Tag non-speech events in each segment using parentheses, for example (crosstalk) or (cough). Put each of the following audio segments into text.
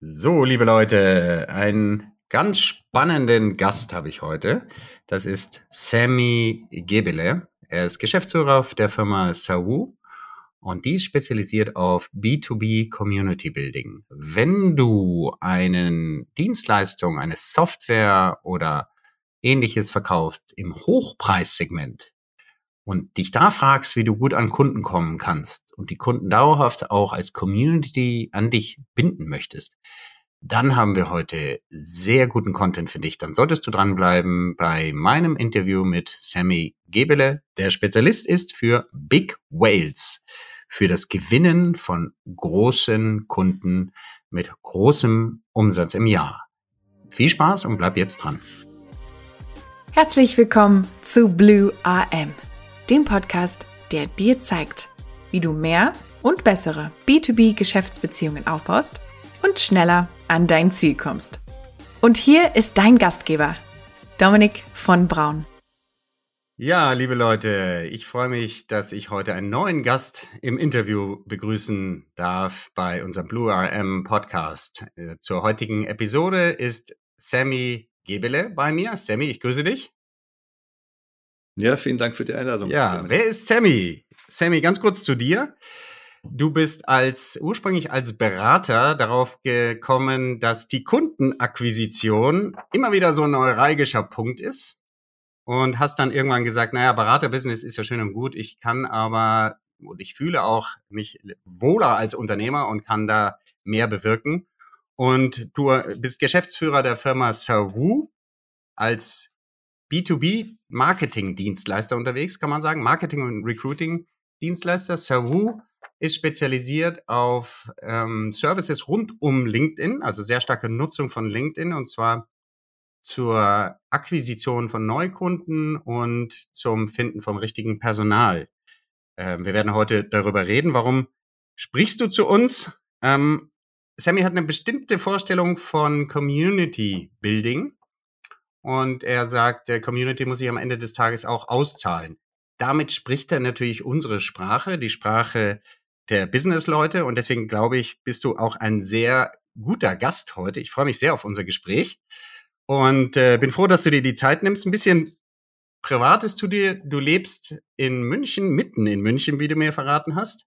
So, liebe Leute, einen ganz spannenden Gast habe ich heute. Das ist Sammy Gebele. Er ist Geschäftsführer der Firma Sawu und die ist spezialisiert auf B2B Community Building. Wenn du eine Dienstleistung, eine Software oder ähnliches verkaufst im Hochpreissegment, und dich da fragst, wie du gut an Kunden kommen kannst und die Kunden dauerhaft auch als Community an dich binden möchtest, dann haben wir heute sehr guten Content für dich. Dann solltest du dranbleiben bei meinem Interview mit Sammy Gebele, der Spezialist ist für Big Whales, für das Gewinnen von großen Kunden mit großem Umsatz im Jahr. Viel Spaß und bleib jetzt dran. Herzlich willkommen zu Blue AM dem Podcast, der dir zeigt, wie du mehr und bessere B2B-Geschäftsbeziehungen aufbaust und schneller an dein Ziel kommst. Und hier ist dein Gastgeber, Dominik von Braun. Ja, liebe Leute, ich freue mich, dass ich heute einen neuen Gast im Interview begrüßen darf bei unserem Blue RM Podcast. Äh, zur heutigen Episode ist Sammy Gebele bei mir. Sammy, ich grüße dich. Ja, vielen Dank für die Einladung. Ja, wer ist Sammy? Sammy, ganz kurz zu dir. Du bist als ursprünglich als Berater darauf gekommen, dass die Kundenakquisition immer wieder so ein neuralgischer Punkt ist und hast dann irgendwann gesagt, naja, Beraterbusiness ist ja schön und gut, ich kann aber und ich fühle auch mich wohler als Unternehmer und kann da mehr bewirken. Und du bist Geschäftsführer der Firma Savu als B2B-Marketing-Dienstleister unterwegs, kann man sagen. Marketing- und Recruiting-Dienstleister. Savu ist spezialisiert auf ähm, Services rund um LinkedIn, also sehr starke Nutzung von LinkedIn und zwar zur Akquisition von Neukunden und zum Finden vom richtigen Personal. Ähm, wir werden heute darüber reden. Warum sprichst du zu uns? Ähm, Sammy hat eine bestimmte Vorstellung von Community Building und er sagt, der Community muss sich am Ende des Tages auch auszahlen. Damit spricht er natürlich unsere Sprache, die Sprache der Businessleute und deswegen glaube ich, bist du auch ein sehr guter Gast heute. Ich freue mich sehr auf unser Gespräch und äh, bin froh, dass du dir die Zeit nimmst. Ein bisschen Privates zu dir. Du lebst in München, mitten in München, wie du mir verraten hast,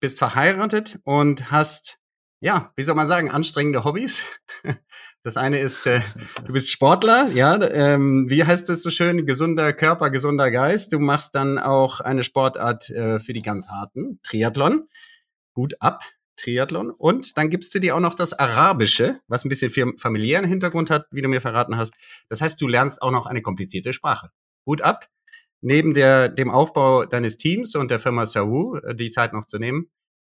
bist verheiratet und hast ja, wie soll man sagen, anstrengende Hobbys. (laughs) Das eine ist, äh, du bist Sportler, ja, ähm, wie heißt es so schön, gesunder Körper, gesunder Geist. Du machst dann auch eine Sportart äh, für die ganz harten, Triathlon. Gut ab, Triathlon. Und dann gibst du dir auch noch das Arabische, was ein bisschen familiären Hintergrund hat, wie du mir verraten hast. Das heißt, du lernst auch noch eine komplizierte Sprache. Gut ab. Neben der, dem Aufbau deines Teams und der Firma Sawu, äh, die Zeit noch zu nehmen,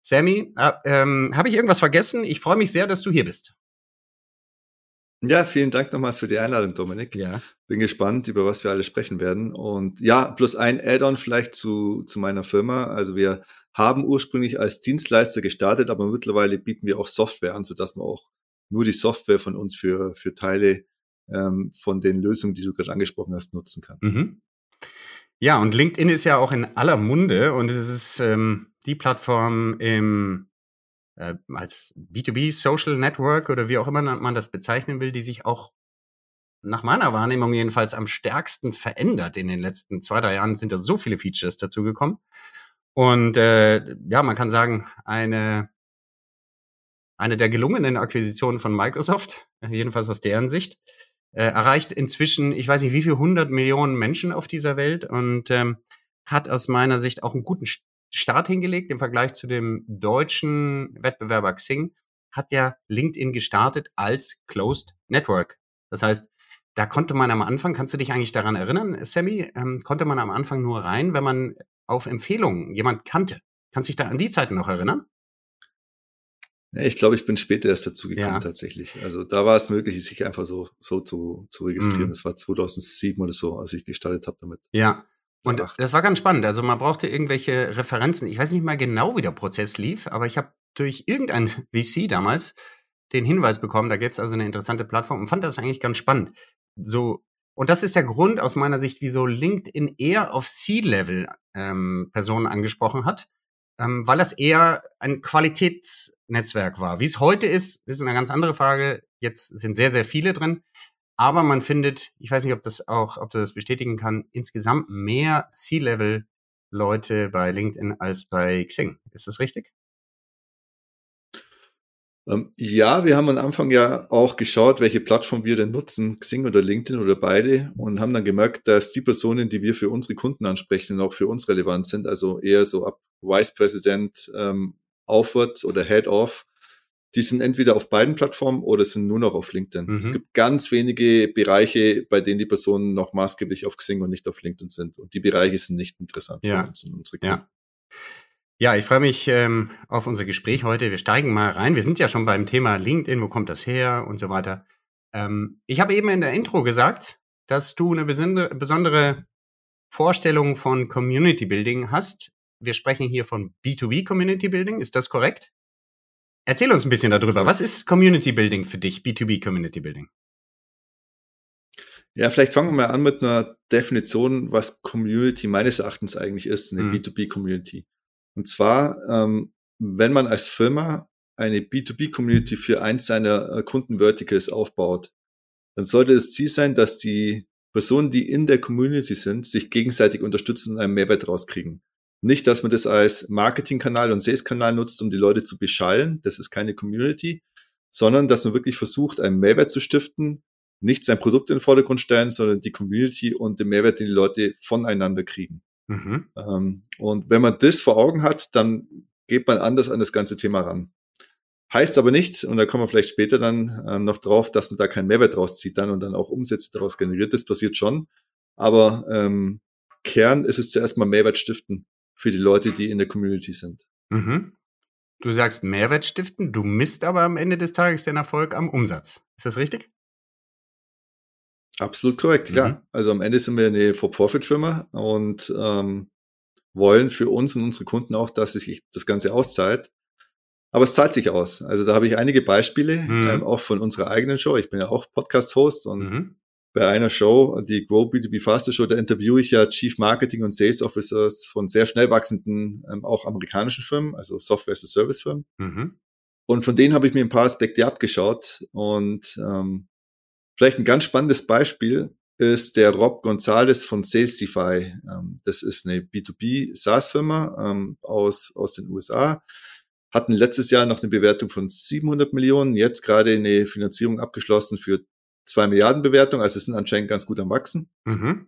Sammy, äh, ähm, habe ich irgendwas vergessen? Ich freue mich sehr, dass du hier bist. Ja, vielen Dank nochmals für die Einladung, Dominik. Ja. Bin gespannt, über was wir alle sprechen werden. Und ja, plus ein Add-on vielleicht zu, zu meiner Firma. Also wir haben ursprünglich als Dienstleister gestartet, aber mittlerweile bieten wir auch Software an, sodass man auch nur die Software von uns für, für Teile ähm, von den Lösungen, die du gerade angesprochen hast, nutzen kann. Mhm. Ja, und LinkedIn ist ja auch in aller Munde und es ist ähm, die Plattform im, äh, als B2B Social Network oder wie auch immer man das bezeichnen will, die sich auch nach meiner Wahrnehmung jedenfalls am stärksten verändert. In den letzten zwei, drei Jahren sind da so viele Features dazugekommen. Und äh, ja, man kann sagen, eine, eine der gelungenen Akquisitionen von Microsoft, jedenfalls aus deren Sicht, äh, erreicht inzwischen, ich weiß nicht, wie viel hundert Millionen Menschen auf dieser Welt und ähm, hat aus meiner Sicht auch einen guten Start hingelegt im Vergleich zu dem deutschen Wettbewerber Xing, hat ja LinkedIn gestartet als Closed Network. Das heißt, da konnte man am Anfang, kannst du dich eigentlich daran erinnern, Sammy, ähm, konnte man am Anfang nur rein, wenn man auf Empfehlungen jemand kannte. Kannst du dich da an die Zeiten noch erinnern? Ja, ich glaube, ich bin später erst dazu gekommen ja. tatsächlich. Also da war es möglich, sich einfach so, so zu, zu registrieren. Mhm. Das war 2007 oder so, als ich gestartet habe damit. Ja, und das war ganz spannend. Also man brauchte irgendwelche Referenzen. Ich weiß nicht mal genau, wie der Prozess lief, aber ich habe durch irgendein (laughs) VC damals den Hinweis bekommen, da gäbe es also eine interessante Plattform und fand das eigentlich ganz spannend. So, und das ist der Grund aus meiner Sicht, wieso LinkedIn eher auf C-Level ähm, Personen angesprochen hat. ähm, weil das eher ein Qualitätsnetzwerk war. Wie es heute ist, ist eine ganz andere Frage. Jetzt sind sehr, sehr viele drin. Aber man findet, ich weiß nicht, ob das auch, ob du das bestätigen kann, insgesamt mehr C-Level-Leute bei LinkedIn als bei Xing. Ist das richtig? Ähm, ja, wir haben am Anfang ja auch geschaut, welche Plattform wir denn nutzen, Xing oder LinkedIn oder beide, und haben dann gemerkt, dass die Personen, die wir für unsere Kunden ansprechen, auch für uns relevant sind, also eher so ab Vice President ähm, aufwärts oder Head of, die sind entweder auf beiden Plattformen oder sind nur noch auf LinkedIn. Mhm. Es gibt ganz wenige Bereiche, bei denen die Personen noch maßgeblich auf Xing und nicht auf LinkedIn sind. Und die Bereiche sind nicht interessant ja. für uns und unsere Kunden. Ja. Ja, ich freue mich ähm, auf unser Gespräch heute. Wir steigen mal rein. Wir sind ja schon beim Thema LinkedIn, wo kommt das her und so weiter. Ähm, ich habe eben in der Intro gesagt, dass du eine besondere Vorstellung von Community Building hast. Wir sprechen hier von B2B Community Building. Ist das korrekt? Erzähl uns ein bisschen darüber. Was ist Community Building für dich, B2B Community Building? Ja, vielleicht fangen wir mal an mit einer Definition, was Community meines Erachtens eigentlich ist, eine mhm. B2B Community. Und zwar, ähm, wenn man als Firma eine B2B-Community für eins seiner äh, Kundenverticals aufbaut, dann sollte das Ziel sein, dass die Personen, die in der Community sind, sich gegenseitig unterstützen und einen Mehrwert rauskriegen. Nicht, dass man das als Marketingkanal und Sales-Kanal nutzt, um die Leute zu beschallen. Das ist keine Community, sondern dass man wirklich versucht, einen Mehrwert zu stiften, nicht sein Produkt in den Vordergrund stellen, sondern die Community und den Mehrwert, den die Leute voneinander kriegen. Mhm. Ähm, und wenn man das vor Augen hat, dann geht man anders an das ganze Thema ran. Heißt aber nicht, und da kommen wir vielleicht später dann ähm, noch drauf, dass man da keinen Mehrwert rauszieht dann und dann auch Umsätze daraus generiert. Das passiert schon. Aber ähm, Kern ist es zuerst mal Mehrwert stiften für die Leute, die in der Community sind. Mhm. Du sagst Mehrwert stiften, du misst aber am Ende des Tages den Erfolg am Umsatz. Ist das richtig? Absolut korrekt, mhm. ja. Also am Ende sind wir eine For-Profit-Firma und ähm, wollen für uns und unsere Kunden auch, dass sich das Ganze auszahlt. Aber es zahlt sich aus. Also da habe ich einige Beispiele, mhm. ähm, auch von unserer eigenen Show. Ich bin ja auch Podcast-Host und mhm. Bei einer Show, die Grow B2B Faster Show, da interviewe ich ja Chief Marketing und Sales Officers von sehr schnell wachsenden, ähm, auch amerikanischen Firmen, also Software as a Service Firmen. Mhm. Und von denen habe ich mir ein paar Aspekte abgeschaut und ähm, Vielleicht ein ganz spannendes Beispiel ist der Rob Gonzalez von Salesify. Ähm, das ist eine B2B SaaS-Firma ähm, aus, aus den USA. Hatten letztes Jahr noch eine Bewertung von 700 Millionen, jetzt gerade eine Finanzierung abgeschlossen für zwei Milliarden Bewertung, also sind anscheinend ganz gut am Wachsen. Mhm.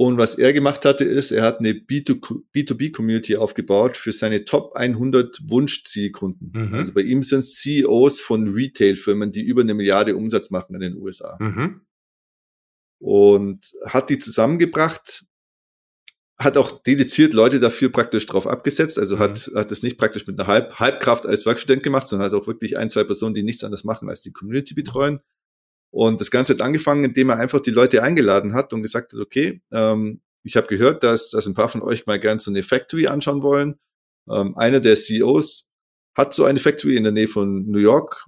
Und was er gemacht hatte, ist, er hat eine B2B-Community aufgebaut für seine Top 100 Wunschzielkunden. Mhm. Also bei ihm sind es CEOs von Retail-Firmen, die über eine Milliarde Umsatz machen in den USA. Mhm. Und hat die zusammengebracht, hat auch dediziert Leute dafür praktisch drauf abgesetzt, also mhm. hat, hat es nicht praktisch mit einer Halb, Halbkraft als Werkstudent gemacht, sondern hat auch wirklich ein, zwei Personen, die nichts anderes machen, als die Community betreuen. Und das Ganze hat angefangen, indem er einfach die Leute eingeladen hat und gesagt hat, okay, ähm, ich habe gehört, dass, dass ein paar von euch mal gern so eine Factory anschauen wollen. Ähm, einer der CEOs hat so eine Factory in der Nähe von New York.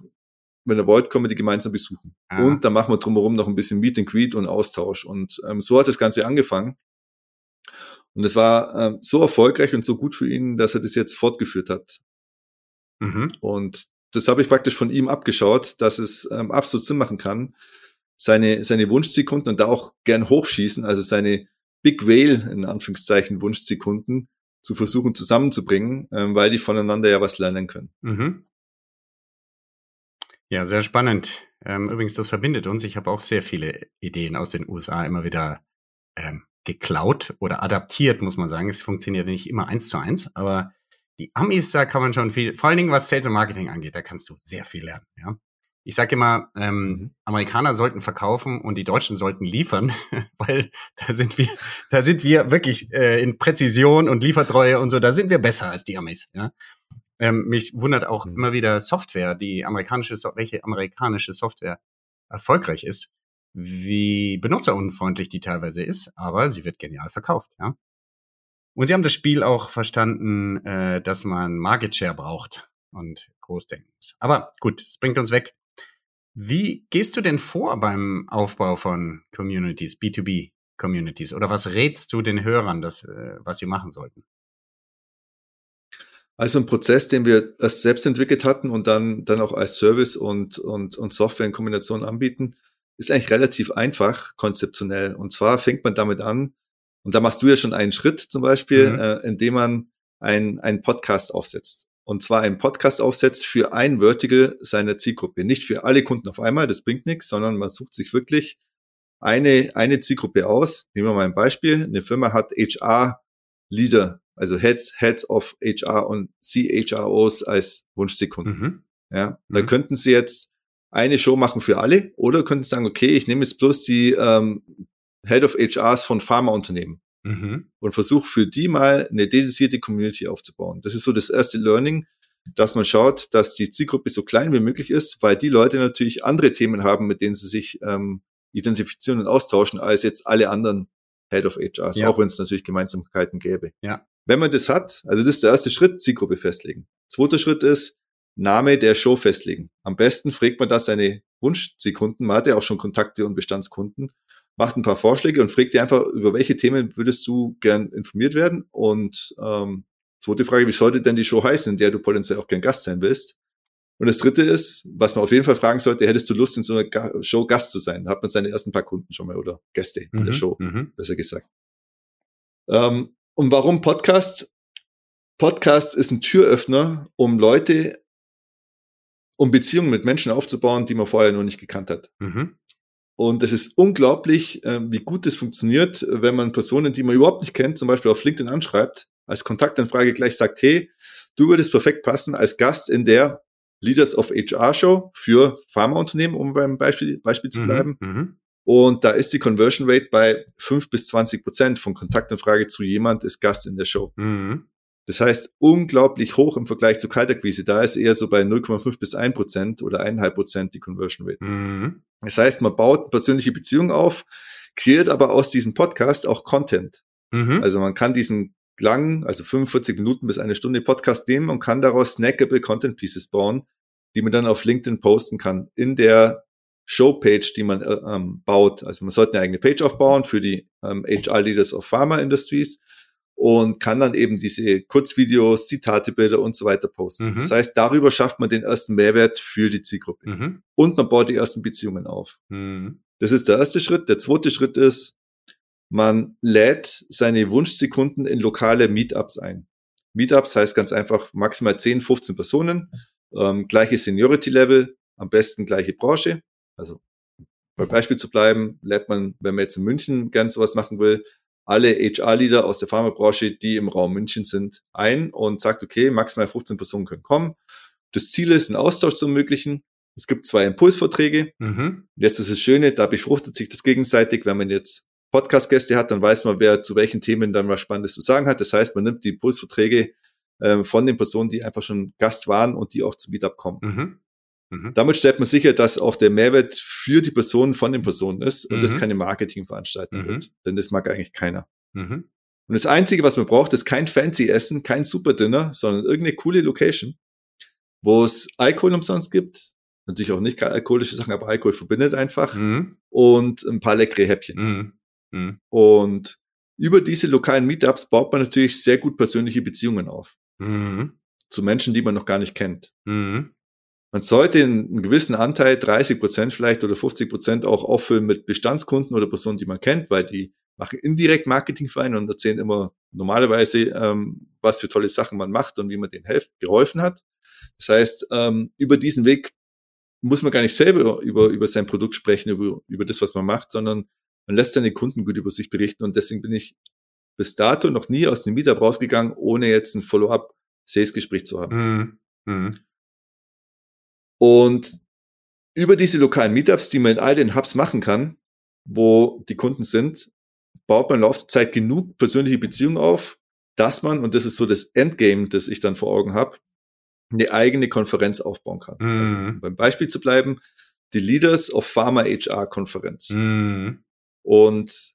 Wenn ihr wollt, können wir die gemeinsam besuchen. Ah. Und dann machen wir drumherum noch ein bisschen Meet and Greet und Austausch. Und ähm, so hat das Ganze angefangen. Und es war ähm, so erfolgreich und so gut für ihn, dass er das jetzt fortgeführt hat. Mhm. Und das habe ich praktisch von ihm abgeschaut, dass es ähm, absolut Sinn machen kann, seine, seine Wunschsekunden und da auch gern hochschießen, also seine Big Whale, in Anführungszeichen, Wunschsekunden zu versuchen zusammenzubringen, ähm, weil die voneinander ja was lernen können. Mhm. Ja, sehr spannend. Ähm, übrigens, das verbindet uns. Ich habe auch sehr viele Ideen aus den USA immer wieder ähm, geklaut oder adaptiert, muss man sagen. Es funktioniert nicht immer eins zu eins, aber die Amis, da kann man schon viel, vor allen Dingen was Sales und Marketing angeht, da kannst du sehr viel lernen. Ja? Ich sage immer, ähm, mhm. Amerikaner sollten verkaufen und die Deutschen sollten liefern, (laughs) weil da sind wir, da sind wir wirklich äh, in Präzision und Liefertreue und so, da sind wir besser als die Amis. Ja? Ähm, mich wundert auch mhm. immer wieder Software, die amerikanische, welche amerikanische Software erfolgreich ist, wie benutzerunfreundlich die teilweise ist, aber sie wird genial verkauft. Ja? Und sie haben das Spiel auch verstanden, äh, dass man Market Share braucht und groß denken muss. Aber gut, es bringt uns weg. Wie gehst du denn vor beim Aufbau von Communities, B2B Communities? Oder was rätst du den Hörern, dass, äh, was sie machen sollten? Also ein Prozess, den wir erst selbst entwickelt hatten und dann, dann auch als Service und, und, und Software in Kombination anbieten, ist eigentlich relativ einfach konzeptionell. Und zwar fängt man damit an, und da machst du ja schon einen Schritt zum Beispiel, mhm. äh, indem man ein, einen Podcast aufsetzt. Und zwar einen Podcast aufsetzt für ein Vertical seiner Zielgruppe. Nicht für alle Kunden auf einmal, das bringt nichts, sondern man sucht sich wirklich eine, eine Zielgruppe aus. Nehmen wir mal ein Beispiel. Eine Firma hat HR-Leader, also Heads, Heads of HR und CHROs als Wunschsekunden. Mhm. Ja, mhm. da könnten sie jetzt eine Show machen für alle oder könnten sagen, okay, ich nehme jetzt bloß die ähm, Head of HRs von Pharmaunternehmen mhm. und versuche für die mal eine dedizierte Community aufzubauen. Das ist so das erste Learning, dass man schaut, dass die Zielgruppe so klein wie möglich ist, weil die Leute natürlich andere Themen haben, mit denen sie sich ähm, identifizieren und austauschen, als jetzt alle anderen Head of HRs, ja. auch wenn es natürlich Gemeinsamkeiten gäbe. Ja. Wenn man das hat, also das ist der erste Schritt, Zielgruppe festlegen. Zweiter Schritt ist, Name der Show festlegen. Am besten fragt man da seine Wunschzielkunden, man hat ja auch schon Kontakte und Bestandskunden, macht ein paar Vorschläge und fragt die einfach, über welche Themen würdest du gern informiert werden? Und ähm, zweite Frage, wie sollte denn die Show heißen, in der du potenziell auch gern Gast sein willst? Und das dritte ist, was man auf jeden Fall fragen sollte, hättest du Lust, in so einer Show Gast zu sein? Da hat man seine ersten paar Kunden schon mal oder Gäste in der mhm, Show, mhm. besser gesagt. Ähm, und warum Podcast? Podcast ist ein Türöffner, um Leute, um Beziehungen mit Menschen aufzubauen, die man vorher noch nicht gekannt hat. Mhm. Und es ist unglaublich, äh, wie gut es funktioniert, wenn man Personen, die man überhaupt nicht kennt, zum Beispiel auf LinkedIn anschreibt, als Kontaktanfrage gleich sagt, hey, du würdest perfekt passen als Gast in der Leaders of HR Show für Pharmaunternehmen, um beim Beispiel, Beispiel zu mhm, bleiben. Mhm, und da ist die Conversion Rate bei fünf bis zwanzig Prozent von Kontaktanfrage zu jemand ist Gast in der Show. Mhm. Das heißt, unglaublich hoch im Vergleich zu Kaltakquise. Da ist eher so bei 0,5 bis 1 Prozent oder 1,5 Prozent die Conversion Rate. Mhm. Das heißt, man baut persönliche Beziehungen auf, kreiert aber aus diesem Podcast auch Content. Mhm. Also man kann diesen lang, also 45 Minuten bis eine Stunde Podcast nehmen und kann daraus snackable Content Pieces bauen, die man dann auf LinkedIn posten kann in der Showpage, die man äh, ähm, baut. Also man sollte eine eigene Page aufbauen für die ähm, HR Leaders of Pharma Industries und kann dann eben diese Kurzvideos, Zitate, Bilder und so weiter posten. Mhm. Das heißt, darüber schafft man den ersten Mehrwert für die Zielgruppe. Mhm. Und man baut die ersten Beziehungen auf. Mhm. Das ist der erste Schritt. Der zweite Schritt ist, man lädt seine Wunschsekunden in lokale Meetups ein. Meetups heißt ganz einfach maximal 10, 15 Personen, ähm, gleiche Seniority-Level, am besten gleiche Branche. Also bei Beispiel zu bleiben, lädt man, wenn man jetzt in München gern sowas machen will, alle HR-Leader aus der Pharmabranche, die im Raum München sind, ein und sagt, okay, maximal 15 Personen können kommen. Das Ziel ist, einen Austausch zu ermöglichen. Es gibt zwei Impulsvorträge. Mhm. Jetzt ist es Schöne, da befruchtet sich das gegenseitig, wenn man jetzt Podcast-Gäste hat, dann weiß man, wer zu welchen Themen dann was Spannendes zu sagen hat. Das heißt, man nimmt die Impulsverträge äh, von den Personen, die einfach schon Gast waren und die auch zum Meetup kommen. Mhm. Mhm. Damit stellt man sicher, dass auch der Mehrwert für die Personen von den Personen ist und mhm. das keine Marketingveranstaltung mhm. wird. Denn das mag eigentlich keiner. Mhm. Und das Einzige, was man braucht, ist kein fancy Essen, kein Super Dinner, sondern irgendeine coole Location, wo es Alkohol umsonst gibt. Natürlich auch nicht alkoholische Sachen, aber Alkohol verbindet einfach. Mhm. Und ein paar leckere Häppchen. Mhm. Mhm. Und über diese lokalen Meetups baut man natürlich sehr gut persönliche Beziehungen auf. Mhm. Zu Menschen, die man noch gar nicht kennt. Mhm. Man sollte einen gewissen Anteil, 30 Prozent vielleicht oder 50 Prozent auch auffüllen mit Bestandskunden oder Personen, die man kennt, weil die machen indirekt Marketing für einen und erzählen immer normalerweise, ähm, was für tolle Sachen man macht und wie man denen helft, geholfen hat. Das heißt, ähm, über diesen Weg muss man gar nicht selber über, über sein Produkt sprechen, über, über das, was man macht, sondern man lässt seine Kunden gut über sich berichten und deswegen bin ich bis dato noch nie aus dem Meetup rausgegangen, ohne jetzt ein Follow-up-Sales-Gespräch zu haben. Mhm. Und über diese lokalen Meetups, die man in all den Hubs machen kann, wo die Kunden sind, baut man im Laufe der Zeit genug persönliche Beziehungen auf, dass man, und das ist so das Endgame, das ich dann vor Augen habe, eine eigene Konferenz aufbauen kann. Also, mhm. Also, beim Beispiel zu bleiben, die Leaders of Pharma HR Konferenz. Mhm. Und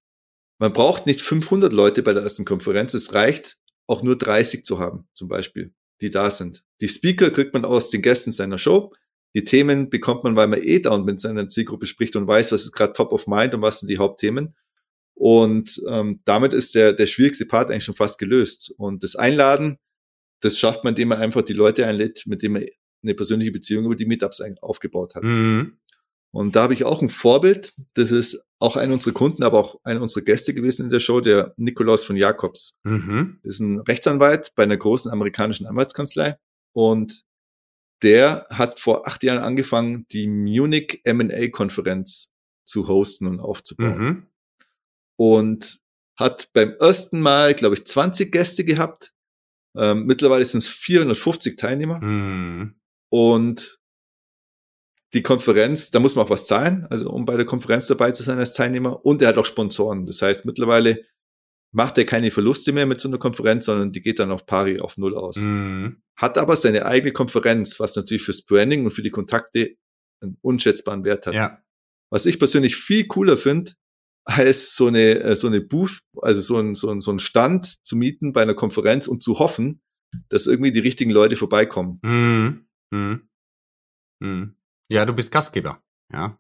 man braucht nicht 500 Leute bei der ersten Konferenz. Es reicht auch nur 30 zu haben, zum Beispiel, die da sind. Die Speaker kriegt man aus den Gästen seiner Show. Die Themen bekommt man, weil man eh da und mit seiner Zielgruppe spricht und weiß, was ist gerade top of mind und was sind die Hauptthemen. Und ähm, damit ist der, der schwierigste Part eigentlich schon fast gelöst. Und das Einladen, das schafft man, indem man einfach die Leute einlädt, mit denen man eine persönliche Beziehung über die Meetups aufgebaut hat. Mhm. Und da habe ich auch ein Vorbild. Das ist auch einer unserer Kunden, aber auch einer unserer Gäste gewesen in der Show, der Nikolaus von Jakobs. Mhm. Das ist ein Rechtsanwalt bei einer großen amerikanischen Anwaltskanzlei. Und der hat vor acht Jahren angefangen, die Munich M&A-Konferenz zu hosten und aufzubauen. Mhm. Und hat beim ersten Mal, glaube ich, 20 Gäste gehabt. Ähm, mittlerweile sind es 450 Teilnehmer. Mhm. Und die Konferenz, da muss man auch was zahlen, also um bei der Konferenz dabei zu sein als Teilnehmer. Und er hat auch Sponsoren. Das heißt, mittlerweile macht er keine Verluste mehr mit so einer Konferenz, sondern die geht dann auf pari, auf Null aus. Mhm. Hat aber seine eigene Konferenz, was natürlich fürs Branding und für die Kontakte einen unschätzbaren Wert hat. Ja. Was ich persönlich viel cooler finde, als so eine, äh, so eine Booth, also so ein, so ein, so ein Stand zu mieten bei einer Konferenz und zu hoffen, dass irgendwie die richtigen Leute vorbeikommen. Mhm. Mhm. Mhm. Ja, du bist Gastgeber, ja.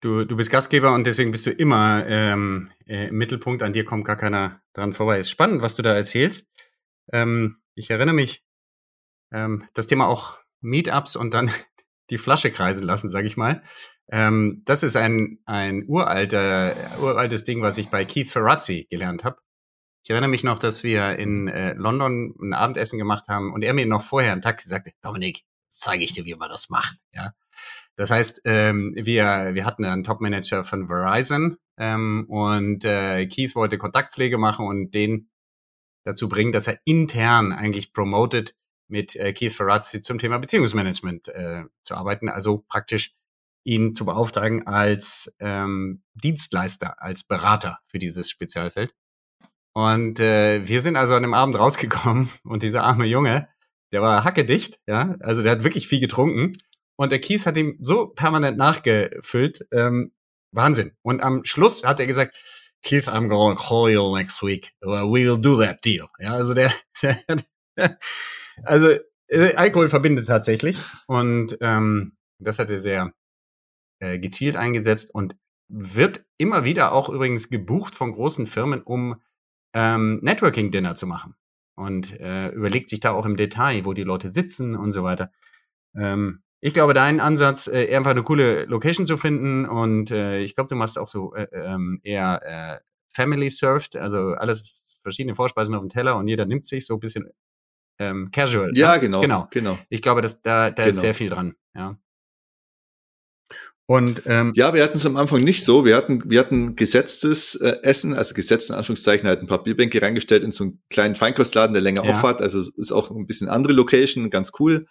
Du, du bist Gastgeber und deswegen bist du immer ähm, äh, im Mittelpunkt. An dir kommt gar keiner dran vorbei. Ist spannend, was du da erzählst. Ähm, ich erinnere mich, ähm, das Thema auch Meetups und dann (laughs) die Flasche kreisen lassen, sage ich mal. Ähm, das ist ein, ein uralter, uraltes Ding, was ich bei Keith Ferrazzi gelernt habe. Ich erinnere mich noch, dass wir in äh, London ein Abendessen gemacht haben und er mir noch vorher im Taxi sagte, Dominik, zeige ich dir, wie man das macht. Ja. Das heißt, ähm, wir, wir hatten einen Top-Manager von Verizon ähm, und äh, Keith wollte Kontaktpflege machen und den dazu bringen, dass er intern eigentlich promotet, mit äh, Keith Ferrazzi zum Thema Beziehungsmanagement äh, zu arbeiten. Also praktisch ihn zu beauftragen als ähm, Dienstleister, als Berater für dieses Spezialfeld. Und äh, wir sind also an dem Abend rausgekommen (laughs) und dieser arme Junge, der war hackedicht, ja, also der hat wirklich viel getrunken und der Keith hat ihm so permanent nachgefüllt, ähm, Wahnsinn. Und am Schluss hat er gesagt, Keith, I'm going to call you next week. We'll do that deal. Ja, also der, (laughs) also äh, Alkohol verbindet tatsächlich und ähm, das hat er sehr äh, gezielt eingesetzt und wird immer wieder auch übrigens gebucht von großen Firmen, um ähm, Networking-Dinner zu machen und äh, überlegt sich da auch im Detail, wo die Leute sitzen und so weiter. Ähm, ich glaube, dein Ansatz, äh, einfach eine coole Location zu finden und äh, ich glaube, du machst auch so äh, ähm, eher äh, Family Served, also alles verschiedene Vorspeisen auf dem Teller und jeder nimmt sich so ein bisschen ähm, casual. Ja, ne? genau, genau. Genau. Ich glaube, dass da, da genau. ist sehr viel dran. Ja. Und ähm, ja, wir hatten es am Anfang nicht so. Wir hatten, wir hatten gesetztes äh, Essen, also gesetzt in Anführungszeichen, halt ein paar Bierbänke reingestellt in so einen kleinen Feinkostladen, der länger ja. aufhat. Also ist auch ein bisschen andere Location, ganz cool.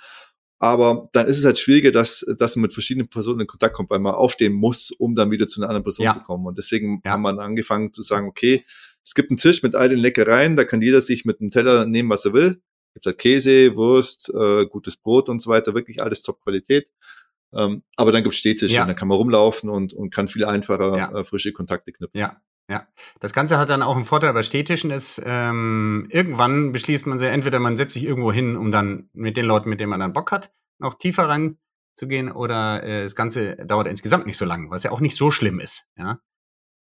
Aber dann ist es halt schwieriger, dass, dass man mit verschiedenen Personen in Kontakt kommt, weil man aufstehen muss, um dann wieder zu einer anderen Person ja. zu kommen. Und deswegen ja. haben wir angefangen zu sagen, okay, es gibt einen Tisch mit all den Leckereien, da kann jeder sich mit einem Teller nehmen, was er will. Es gibt halt Käse, Wurst, äh, gutes Brot und so weiter, wirklich alles Top-Qualität. Ähm, aber dann gibt es Städtische, ja. da kann man rumlaufen und, und kann viel einfacher äh, frische Kontakte knüpfen. Ja, ja. Das Ganze hat dann auch einen Vorteil bei Städtischen ist, ähm, irgendwann beschließt man sich, entweder man setzt sich irgendwo hin, um dann mit den Leuten, mit denen man dann Bock hat, noch tiefer reinzugehen, oder äh, das Ganze dauert insgesamt nicht so lang, was ja auch nicht so schlimm ist. Ja.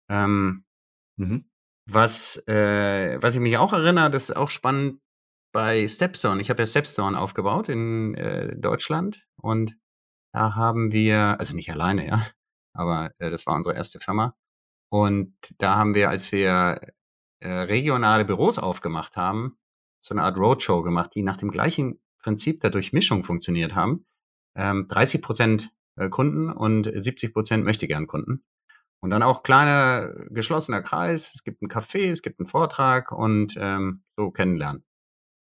Ähm, mhm. Was, äh, was ich mich auch erinnere, das ist auch spannend bei Stepstone. Ich habe ja Stepstone aufgebaut in äh, Deutschland und da haben wir, also nicht alleine, ja, aber äh, das war unsere erste Firma. Und da haben wir, als wir äh, regionale Büros aufgemacht haben, so eine Art Roadshow gemacht, die nach dem gleichen Prinzip der Durchmischung funktioniert haben. Ähm, 30 Prozent äh, Kunden und 70 Prozent möchtegern Kunden. Und dann auch kleiner, geschlossener Kreis. Es gibt ein Café, es gibt einen Vortrag und ähm, so kennenlernen.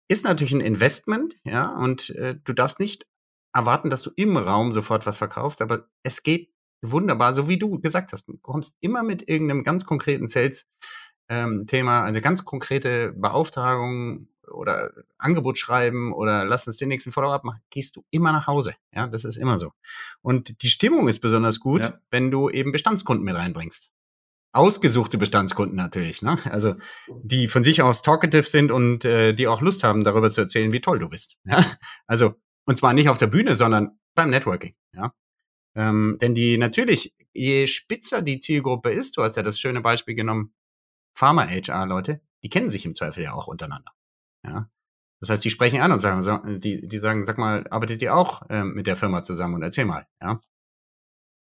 Ist natürlich ein Investment, ja, und äh, du darfst nicht erwarten, dass du im Raum sofort was verkaufst, aber es geht wunderbar, so wie du gesagt hast. Du kommst immer mit irgendeinem ganz konkreten Sales-Thema, ähm, eine ganz konkrete Beauftragung oder Angebot schreiben oder lass uns den nächsten Follow-up machen, gehst du immer nach Hause. Ja, das ist immer so. Und die Stimmung ist besonders gut, ja. wenn du eben Bestandskunden mit reinbringst. Ausgesuchte Bestandskunden natürlich, ne? Also die von sich aus talkative sind und äh, die auch Lust haben, darüber zu erzählen, wie toll du bist. Ja? Also und zwar nicht auf der Bühne, sondern beim Networking. Ja? Ähm, denn die natürlich, je spitzer die Zielgruppe ist, du hast ja das schöne Beispiel genommen, Pharma-HR-Leute, die kennen sich im Zweifel ja auch untereinander. Ja? Das heißt, die sprechen an und sagen, die, die sagen, sag mal, arbeitet ihr auch ähm, mit der Firma zusammen und erzähl mal, ja.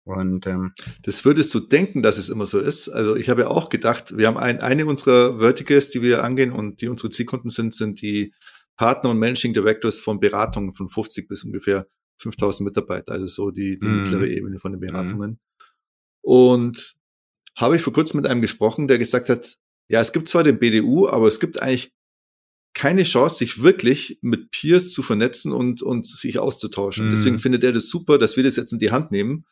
Und ähm, das würdest du denken, dass es immer so ist. Also ich habe ja auch gedacht, wir haben ein, eine unserer Verticals, die wir angehen und die unsere Zielkunden sind, sind die Partner und Managing Directors von Beratungen von 50 bis ungefähr 5000 Mitarbeiter, also so die, die mm. mittlere Ebene von den mhm. Beratungen. Und habe ich vor kurzem mit einem gesprochen, der gesagt hat, ja, es gibt zwar den BDU, aber es gibt eigentlich keine Chance, sich wirklich mit Peers zu vernetzen und, und sich auszutauschen. Mm. Deswegen findet er das super, dass wir das jetzt in die Hand nehmen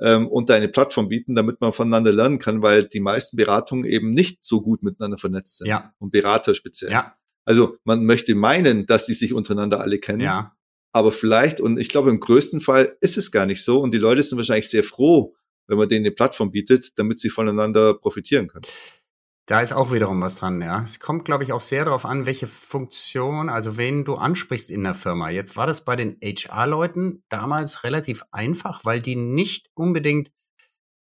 ähm, und eine Plattform bieten, damit man voneinander lernen kann, weil die meisten Beratungen eben nicht so gut miteinander vernetzt sind. Ja. Und Berater speziell. Ja. Also man möchte meinen, dass sie sich untereinander alle kennen. Ja. Aber vielleicht, und ich glaube, im größten Fall ist es gar nicht so. Und die Leute sind wahrscheinlich sehr froh, wenn man denen eine Plattform bietet, damit sie voneinander profitieren können. Da ist auch wiederum was dran, ja. Es kommt, glaube ich, auch sehr darauf an, welche Funktion, also wen du ansprichst in der Firma. Jetzt war das bei den HR-Leuten damals relativ einfach, weil die nicht unbedingt,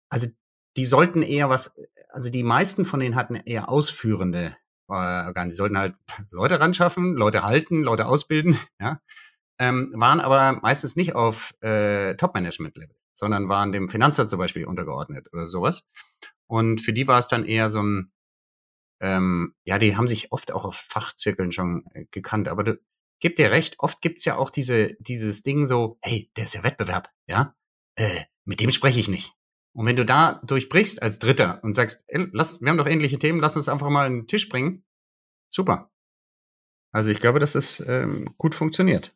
also die sollten eher was, also die meisten von denen hatten eher ausführende äh, Organe. Die sollten halt Leute ran schaffen, Leute halten, Leute ausbilden, (laughs) ja. Ähm, waren aber meistens nicht auf äh, Top-Management-Level, sondern waren dem Finanzer zum Beispiel untergeordnet oder sowas. Und für die war es dann eher so ein, ähm, ja, die haben sich oft auch auf Fachzirkeln schon äh, gekannt, aber du gib dir recht, oft gibt's ja auch diese, dieses Ding so, hey, der ist ja Wettbewerb, ja, äh, mit dem spreche ich nicht. Und wenn du da durchbrichst als Dritter und sagst, ey, lass, wir haben doch ähnliche Themen, lass uns einfach mal den Tisch bringen, super. Also ich glaube, dass das ähm, gut funktioniert.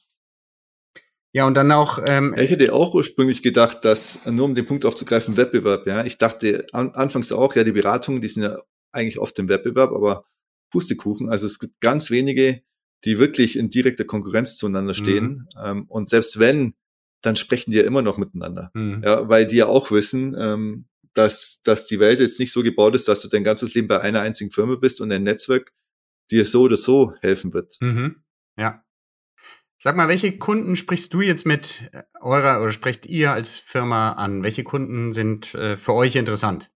Ja, und dann auch. Ähm, ich hätte auch ursprünglich gedacht, dass, nur um den Punkt aufzugreifen, Wettbewerb, ja. Ich dachte an, anfangs auch, ja, die Beratungen, die sind ja eigentlich oft im Wettbewerb, aber Pustekuchen. Also es gibt ganz wenige, die wirklich in direkter Konkurrenz zueinander stehen. Mhm. Ähm, und selbst wenn, dann sprechen die ja immer noch miteinander. Mhm. Ja, weil die ja auch wissen, ähm, dass, dass die Welt jetzt nicht so gebaut ist, dass du dein ganzes Leben bei einer einzigen Firma bist und ein Netzwerk dir so oder so helfen wird. Mhm. Ja. Sag mal, welche Kunden sprichst du jetzt mit äh, eurer oder sprecht ihr als Firma an? Welche Kunden sind äh, für euch interessant?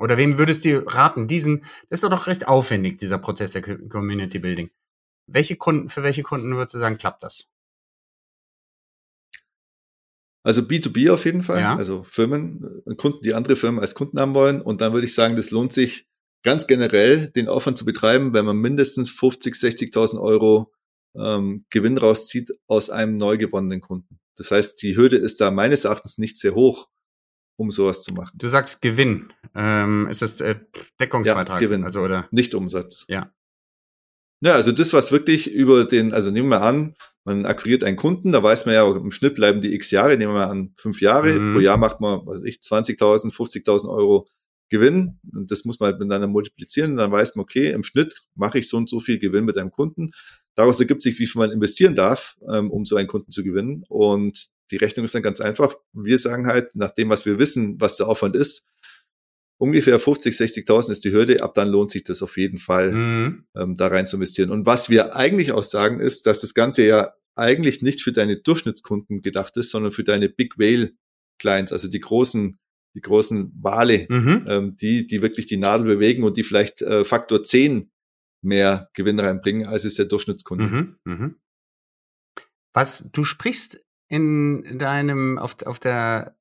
Oder wem würdest du raten, diesen, das ist doch recht aufwendig, dieser Prozess der Community Building. Welche Kunden, für welche Kunden würdest du sagen, klappt das? Also B2B auf jeden Fall, ja. also Firmen, äh, Kunden, die andere Firmen als Kunden haben wollen. Und dann würde ich sagen, das lohnt sich ganz generell, den Aufwand zu betreiben, wenn man mindestens 50, 60.000 Euro ähm, Gewinn rauszieht aus einem neu gewonnenen Kunden. Das heißt, die Hürde ist da meines Erachtens nicht sehr hoch, um sowas zu machen. Du sagst Gewinn. Ähm, ist das äh, Deckungsbeitrag? Ja, Gewinn. Also, oder? Nicht Umsatz. Ja. Ja, also das, was wirklich über den, also nehmen wir an, man akquiriert einen Kunden, da weiß man ja, im Schnitt bleiben die x Jahre, nehmen wir an fünf Jahre, mhm. pro Jahr macht man, was weiß ich, 20.000, 50.000 Euro Gewinn. Und das muss man halt miteinander multiplizieren. Und dann weiß man, okay, im Schnitt mache ich so und so viel Gewinn mit einem Kunden. Daraus ergibt sich, wie viel man investieren darf, ähm, um so einen Kunden zu gewinnen. Und die Rechnung ist dann ganz einfach. Wir sagen halt, nach dem, was wir wissen, was der Aufwand ist, ungefähr 50, 60.000 ist die Hürde. Ab dann lohnt sich das auf jeden Fall, mhm. ähm, da rein zu investieren. Und was wir eigentlich auch sagen, ist, dass das Ganze ja eigentlich nicht für deine Durchschnittskunden gedacht ist, sondern für deine Big Whale Clients, also die großen, die großen Wale, mhm. ähm, die, die wirklich die Nadel bewegen und die vielleicht äh, Faktor 10 mehr Gewinn reinbringen, als es der Durchschnittskunde. Mhm. Mhm. Was du sprichst in deinem, auf, auf der,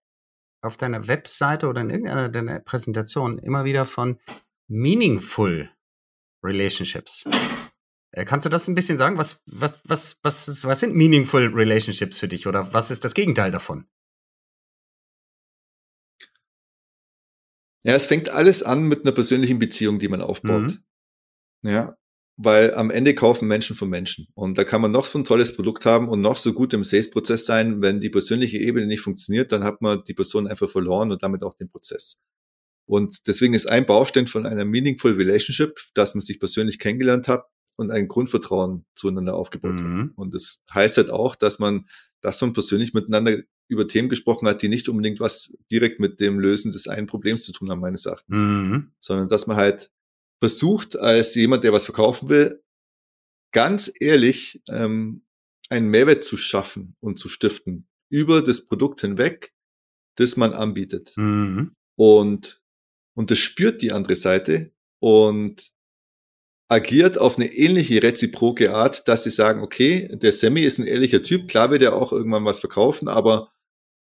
auf deiner Webseite oder in irgendeiner deiner Präsentationen immer wieder von meaningful relationships. Äh, kannst du das ein bisschen sagen? Was, was, was, was, was sind meaningful relationships für dich oder was ist das Gegenteil davon? Ja, es fängt alles an mit einer persönlichen Beziehung, die man aufbaut. Mhm. Ja, weil am Ende kaufen Menschen von Menschen. Und da kann man noch so ein tolles Produkt haben und noch so gut im Sales-Prozess sein. Wenn die persönliche Ebene nicht funktioniert, dann hat man die Person einfach verloren und damit auch den Prozess. Und deswegen ist ein Baustein von einer meaningful relationship, dass man sich persönlich kennengelernt hat und ein Grundvertrauen zueinander aufgebaut mhm. hat. Und das heißt halt auch, dass man, dass man persönlich miteinander über Themen gesprochen hat, die nicht unbedingt was direkt mit dem Lösen des einen Problems zu tun haben, meines Erachtens, mhm. sondern dass man halt versucht, als jemand, der was verkaufen will, ganz ehrlich ähm, einen Mehrwert zu schaffen und zu stiften über das Produkt hinweg, das man anbietet. Mhm. Und, und das spürt die andere Seite und agiert auf eine ähnliche reziproke Art, dass sie sagen, okay, der Sammy ist ein ehrlicher Typ, klar wird er auch irgendwann was verkaufen, aber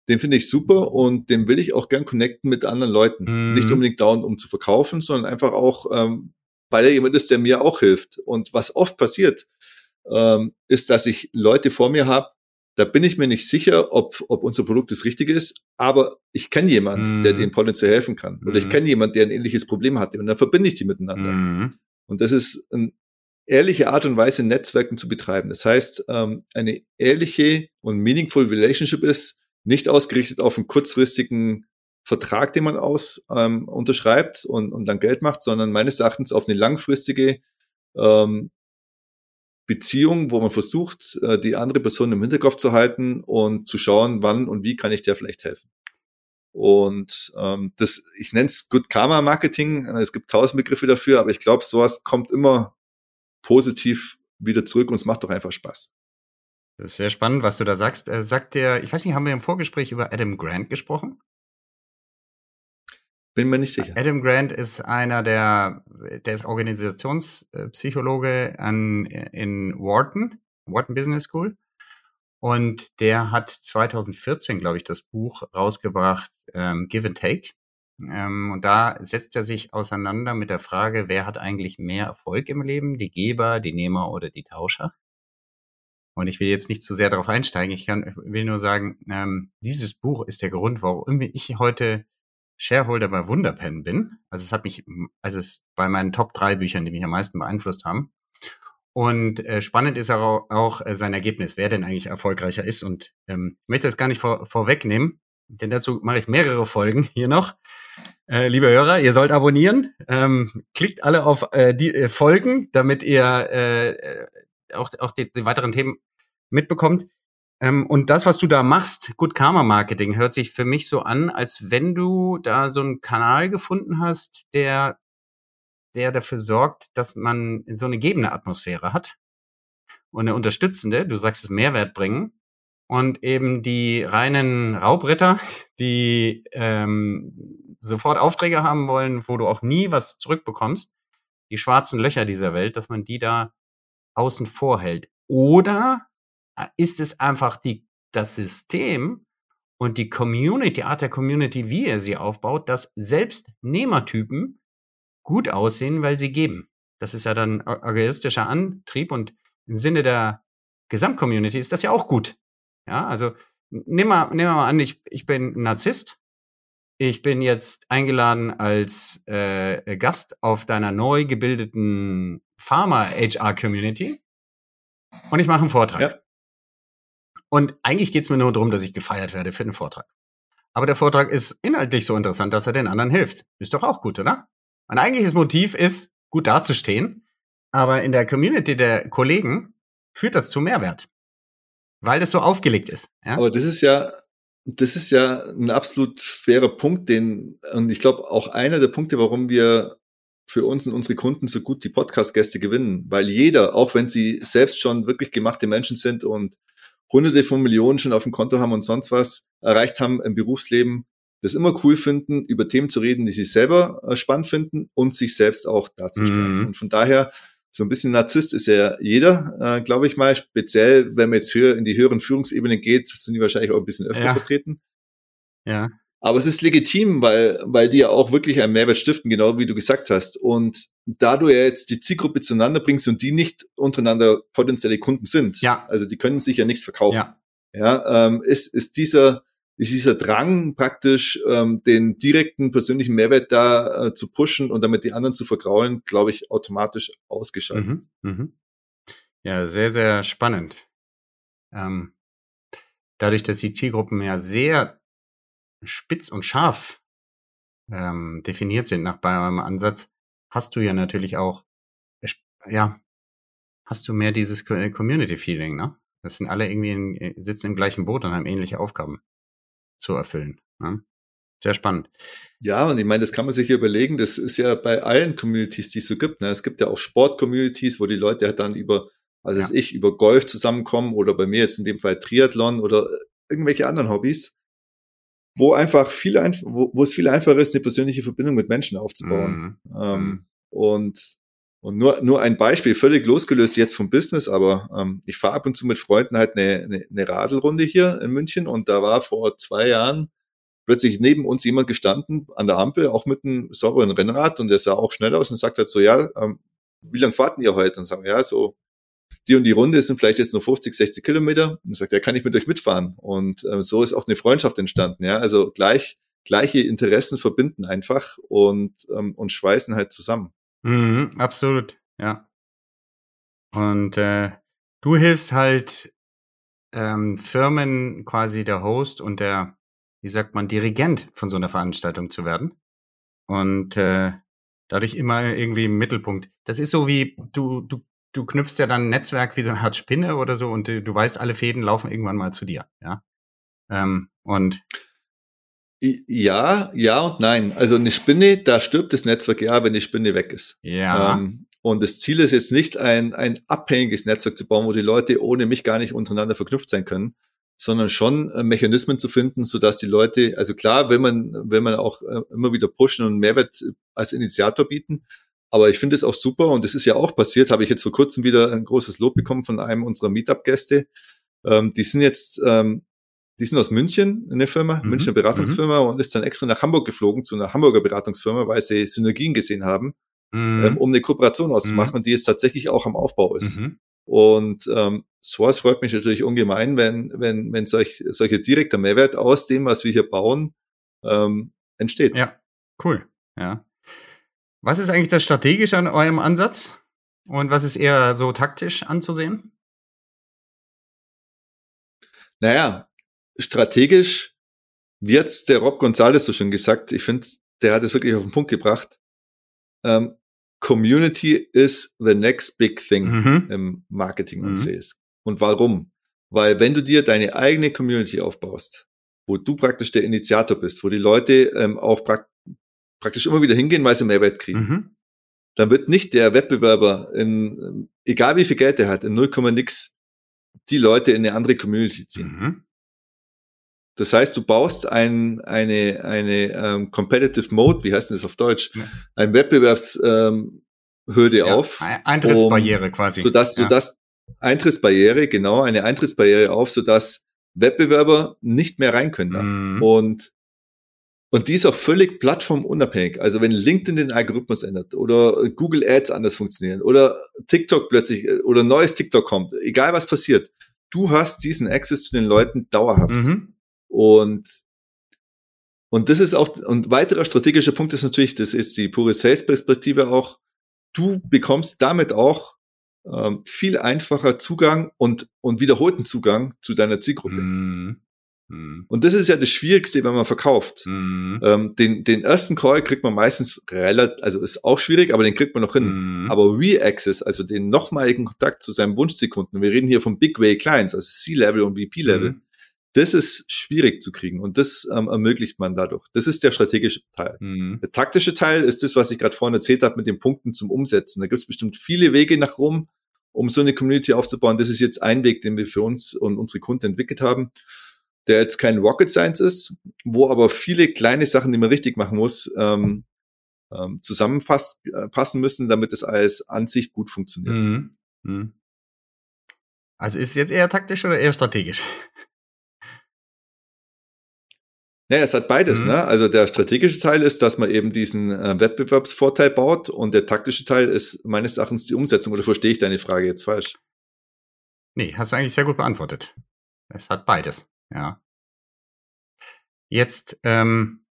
den finde ich super und den will ich auch gern connecten mit anderen Leuten. Mhm. Nicht unbedingt dauernd, um zu verkaufen, sondern einfach auch, ähm, weil er jemand ist, der mir auch hilft. Und was oft passiert, ähm, ist, dass ich Leute vor mir habe, da bin ich mir nicht sicher, ob, ob unser Produkt das Richtige ist, aber ich kenne jemand, mm. der dem potenziell helfen kann. Oder ich mhm. kenne jemand, der ein ähnliches Problem hatte und dann verbinde ich die miteinander. Mm. Und das ist eine ehrliche Art und Weise, Netzwerken zu betreiben. Das heißt, ähm, eine ehrliche und meaningful Relationship ist nicht ausgerichtet auf einen kurzfristigen Vertrag, den man aus ähm, unterschreibt und, und dann Geld macht, sondern meines Erachtens auf eine langfristige ähm, Beziehung, wo man versucht, äh, die andere Person im Hinterkopf zu halten und zu schauen, wann und wie kann ich der vielleicht helfen. Und ähm, das, ich nenne es Good Karma Marketing. Es gibt tausend Begriffe dafür, aber ich glaube, sowas kommt immer positiv wieder zurück und es macht doch einfach Spaß. Das ist sehr spannend, was du da sagst. Äh, sagt der, ich weiß nicht, haben wir im Vorgespräch über Adam Grant gesprochen? Bin mir nicht sicher. Adam Grant ist einer der, der ist Organisationspsychologe an, in Wharton, Wharton Business School. Und der hat 2014, glaube ich, das Buch rausgebracht, ähm, Give and Take. Ähm, und da setzt er sich auseinander mit der Frage, wer hat eigentlich mehr Erfolg im Leben, die Geber, die Nehmer oder die Tauscher? Und ich will jetzt nicht zu sehr darauf einsteigen. Ich kann, will nur sagen, ähm, dieses Buch ist der Grund, warum ich heute Shareholder bei Wunderpen bin. Also es hat mich, also es ist bei meinen Top drei Büchern, die mich am meisten beeinflusst haben. Und äh, spannend ist auch, auch äh, sein Ergebnis, wer denn eigentlich erfolgreicher ist. Und ähm, ich möchte das gar nicht vor, vorwegnehmen, denn dazu mache ich mehrere Folgen hier noch. Äh, liebe Hörer, ihr sollt abonnieren. Ähm, klickt alle auf äh, die äh, Folgen, damit ihr äh, äh auch, auch die, die weiteren Themen mitbekommt. Ähm, und das, was du da machst, Good Karma Marketing, hört sich für mich so an, als wenn du da so einen Kanal gefunden hast, der, der dafür sorgt, dass man so eine gebende Atmosphäre hat und eine unterstützende, du sagst es Mehrwert bringen. Und eben die reinen Raubritter, die ähm, sofort Aufträge haben wollen, wo du auch nie was zurückbekommst, die schwarzen Löcher dieser Welt, dass man die da außen vor hält. Oder ist es einfach die, das System und die Community, Art der Community, wie er sie aufbaut, dass selbst Nehmertypen gut aussehen, weil sie geben. Das ist ja dann egoistischer Antrieb und im Sinne der Gesamtcommunity ist das ja auch gut. Ja, also nehmen wir, nehmen wir mal an, ich, ich bin Narzisst. Ich bin jetzt eingeladen als äh, Gast auf deiner neu gebildeten Pharma-HR-Community und ich mache einen Vortrag. Ja. Und eigentlich geht's mir nur darum, dass ich gefeiert werde für den Vortrag. Aber der Vortrag ist inhaltlich so interessant, dass er den anderen hilft. Ist doch auch gut, oder? Mein eigentliches Motiv ist, gut dazustehen. Aber in der Community der Kollegen führt das zu Mehrwert. Weil das so aufgelegt ist. Ja? Aber das ist ja, das ist ja ein absolut fairer Punkt, den, und ich glaube auch einer der Punkte, warum wir für uns und unsere Kunden so gut die Podcast-Gäste gewinnen. Weil jeder, auch wenn sie selbst schon wirklich gemachte Menschen sind und hunderte von Millionen schon auf dem Konto haben und sonst was erreicht haben im Berufsleben, das immer cool finden, über Themen zu reden, die sie selber äh, spannend finden und sich selbst auch darzustellen. Mhm. Und von daher, so ein bisschen Narzisst ist ja jeder, äh, glaube ich mal. Speziell, wenn man jetzt höher in die höheren Führungsebenen geht, sind die wahrscheinlich auch ein bisschen öfter ja. vertreten. Ja. Aber es ist legitim, weil, weil die ja auch wirklich einen Mehrwert stiften, genau wie du gesagt hast. Und da du ja jetzt die Zielgruppe zueinander bringst und die nicht untereinander potenzielle Kunden sind, ja. also die können sich ja nichts verkaufen, ja, ja ähm, ist, ist dieser, ist dieser Drang praktisch, ähm, den direkten persönlichen Mehrwert da äh, zu pushen und damit die anderen zu vergraulen, glaube ich, automatisch ausgeschaltet. Mhm, mhm. Ja, sehr, sehr spannend. Ähm, dadurch, dass die Zielgruppen ja sehr spitz und scharf ähm, definiert sind nach eurem Ansatz, hast du ja natürlich auch, ja, hast du mehr dieses Community-Feeling, ne? Das sind alle irgendwie in, äh, sitzen im gleichen Boot und haben ähnliche Aufgaben zu erfüllen. Ne? Sehr spannend. Ja, und ich meine, das kann man sich überlegen, das ist ja bei allen Communities, die es so gibt. Ne? Es gibt ja auch Sport-Communities, wo die Leute halt dann über, also ja. ich, über Golf zusammenkommen oder bei mir jetzt in dem Fall Triathlon oder irgendwelche anderen Hobbys wo einfach viel einfach, wo, wo es viel einfacher ist, eine persönliche Verbindung mit Menschen aufzubauen. Mhm. Ähm, mhm. und Und nur, nur ein Beispiel, völlig losgelöst jetzt vom Business, aber ähm, ich fahre ab und zu mit Freunden halt eine, eine, eine Radelrunde hier in München und da war vor zwei Jahren plötzlich neben uns jemand gestanden an der Ampel, auch mit einem sauberen Rennrad und der sah auch schnell aus und sagt halt so, ja, ähm, wie lange fahrten ihr heute? Und sagen, ja, so die und die Runde sind vielleicht jetzt nur 50, 60 Kilometer. Und sagt, ja, kann ich mit euch mitfahren? Und ähm, so ist auch eine Freundschaft entstanden. Ja, also gleich gleiche Interessen verbinden einfach und ähm, und schweißen halt zusammen. Mhm, absolut, ja. Und äh, du hilfst halt ähm, Firmen quasi der Host und der, wie sagt man, Dirigent von so einer Veranstaltung zu werden. Und äh, dadurch immer irgendwie im Mittelpunkt. Das ist so wie, du, du, du knüpfst ja dann ein Netzwerk wie so eine Art Spinne oder so und du, du weißt, alle Fäden laufen irgendwann mal zu dir, ja. Ähm, und ja, ja und nein. Also eine Spinne, da stirbt das Netzwerk ja, wenn die Spinne weg ist. Ja. Ähm, und das Ziel ist jetzt nicht, ein, ein abhängiges Netzwerk zu bauen, wo die Leute ohne mich gar nicht untereinander verknüpft sein können, sondern schon äh, Mechanismen zu finden, so dass die Leute, also klar, wenn man, wenn man auch äh, immer wieder pushen und Mehrwert als Initiator bieten, aber ich finde es auch super und es ist ja auch passiert, habe ich jetzt vor kurzem wieder ein großes Lob bekommen von einem unserer Meetup-Gäste. Ähm, die sind jetzt ähm, die sind aus München, eine Firma, mhm. Münchner Beratungsfirma mhm. und ist dann extra nach Hamburg geflogen zu einer Hamburger Beratungsfirma, weil sie Synergien gesehen haben, mhm. ähm, um eine Kooperation auszumachen, mhm. die jetzt tatsächlich auch am Aufbau ist. Mhm. Und ähm, sowas freut mich natürlich ungemein, wenn, wenn, wenn solch, solcher direkter Mehrwert aus dem, was wir hier bauen, ähm, entsteht. Ja, cool. Ja. Was ist eigentlich das Strategische an eurem Ansatz? Und was ist eher so taktisch anzusehen? Naja, strategisch, wie hat's der Rob Gonzalez so schon gesagt, ich finde, der hat es wirklich auf den Punkt gebracht. Ähm, Community is the next big thing mhm. im Marketing und mhm. Sales. Und warum? Weil wenn du dir deine eigene Community aufbaust, wo du praktisch der Initiator bist, wo die Leute ähm, auch praktisch immer wieder hingehen, weil sie Mehrwert kriegen, mhm. dann wird nicht der Wettbewerber in, egal wie viel Geld er hat, in 0, nix die Leute in eine andere Community ziehen. Mhm. Das heißt, du baust ein, eine, eine ähm, Competitive Mode, wie heißt denn das auf Deutsch? Ja. Ein Wettbewerbshürde ähm, ja, auf. Eintrittsbarriere um, quasi. Sodass ja. du das Eintrittsbarriere, genau, eine Eintrittsbarriere auf, sodass Wettbewerber nicht mehr rein können. Mhm. Und und die ist auch völlig plattformunabhängig. Also wenn LinkedIn den Algorithmus ändert oder Google Ads anders funktionieren oder TikTok plötzlich äh, oder neues TikTok kommt, egal was passiert, du hast diesen Access zu den Leuten dauerhaft. Mhm. Und, und das ist auch, und weiterer strategischer Punkt ist natürlich, das ist die pure Sales-Perspektive auch. Du bekommst damit auch ähm, viel einfacher Zugang und, und wiederholten Zugang zu deiner Zielgruppe. Mm. Und das ist ja das Schwierigste, wenn man verkauft. Mm. Ähm, den, den ersten Call kriegt man meistens relativ, also ist auch schwierig, aber den kriegt man noch hin. Mm. Aber Re-Access, also den nochmaligen Kontakt zu seinem Wunschsekunden, wir reden hier von Big Way Clients, also C-Level und VP-Level, mm. Das ist schwierig zu kriegen und das ähm, ermöglicht man dadurch. Das ist der strategische Teil. Mhm. Der taktische Teil ist das, was ich gerade vorhin erzählt habe mit den Punkten zum Umsetzen. Da gibt es bestimmt viele Wege nach Rom, um so eine Community aufzubauen. Das ist jetzt ein Weg, den wir für uns und unsere Kunden entwickelt haben, der jetzt kein Rocket Science ist, wo aber viele kleine Sachen, die man richtig machen muss, ähm, ähm, zusammenpassen äh, müssen, damit es alles an sich gut funktioniert. Mhm. Mhm. Also ist es jetzt eher taktisch oder eher strategisch? Naja, es hat beides. Mhm. Ne? Also der strategische Teil ist, dass man eben diesen äh, Wettbewerbsvorteil baut und der taktische Teil ist meines Erachtens die Umsetzung. Oder verstehe ich deine Frage jetzt falsch? Nee, hast du eigentlich sehr gut beantwortet. Es hat beides, ja. Jetzt ähm,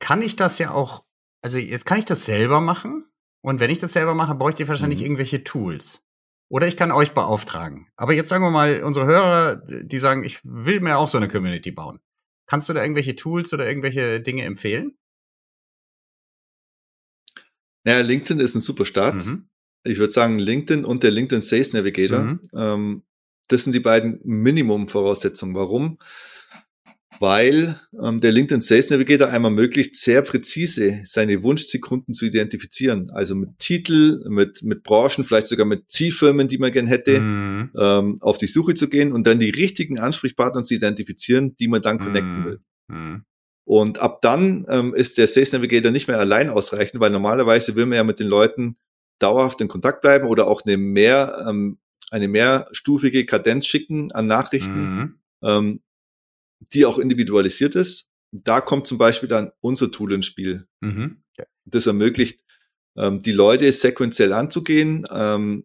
kann ich das ja auch, also jetzt kann ich das selber machen. Und wenn ich das selber mache, bräuchte ich wahrscheinlich mhm. irgendwelche Tools. Oder ich kann euch beauftragen. Aber jetzt sagen wir mal, unsere Hörer, die sagen, ich will mir auch so eine Community bauen. Kannst du da irgendwelche Tools oder irgendwelche Dinge empfehlen? Naja, LinkedIn ist ein super Start. Mhm. Ich würde sagen, LinkedIn und der LinkedIn Sales Navigator. Mhm. Ähm, das sind die beiden Minimum-Voraussetzungen. Warum? weil ähm, der LinkedIn Sales Navigator einmal ermöglicht, sehr präzise seine Wunschsekunden zu identifizieren. Also mit Titel, mit, mit Branchen, vielleicht sogar mit Zielfirmen, die man gern hätte, mhm. ähm, auf die Suche zu gehen und dann die richtigen Ansprechpartner zu identifizieren, die man dann connecten mhm. will. Mhm. Und ab dann ähm, ist der Sales Navigator nicht mehr allein ausreichend, weil normalerweise will man ja mit den Leuten dauerhaft in Kontakt bleiben oder auch eine mehr, ähm, eine mehrstufige Kadenz schicken an Nachrichten, mhm. ähm, die auch individualisiert ist. Da kommt zum Beispiel dann unser Tool ins Spiel. Mhm. Das ermöglicht, ähm, die Leute sequenziell anzugehen, ähm,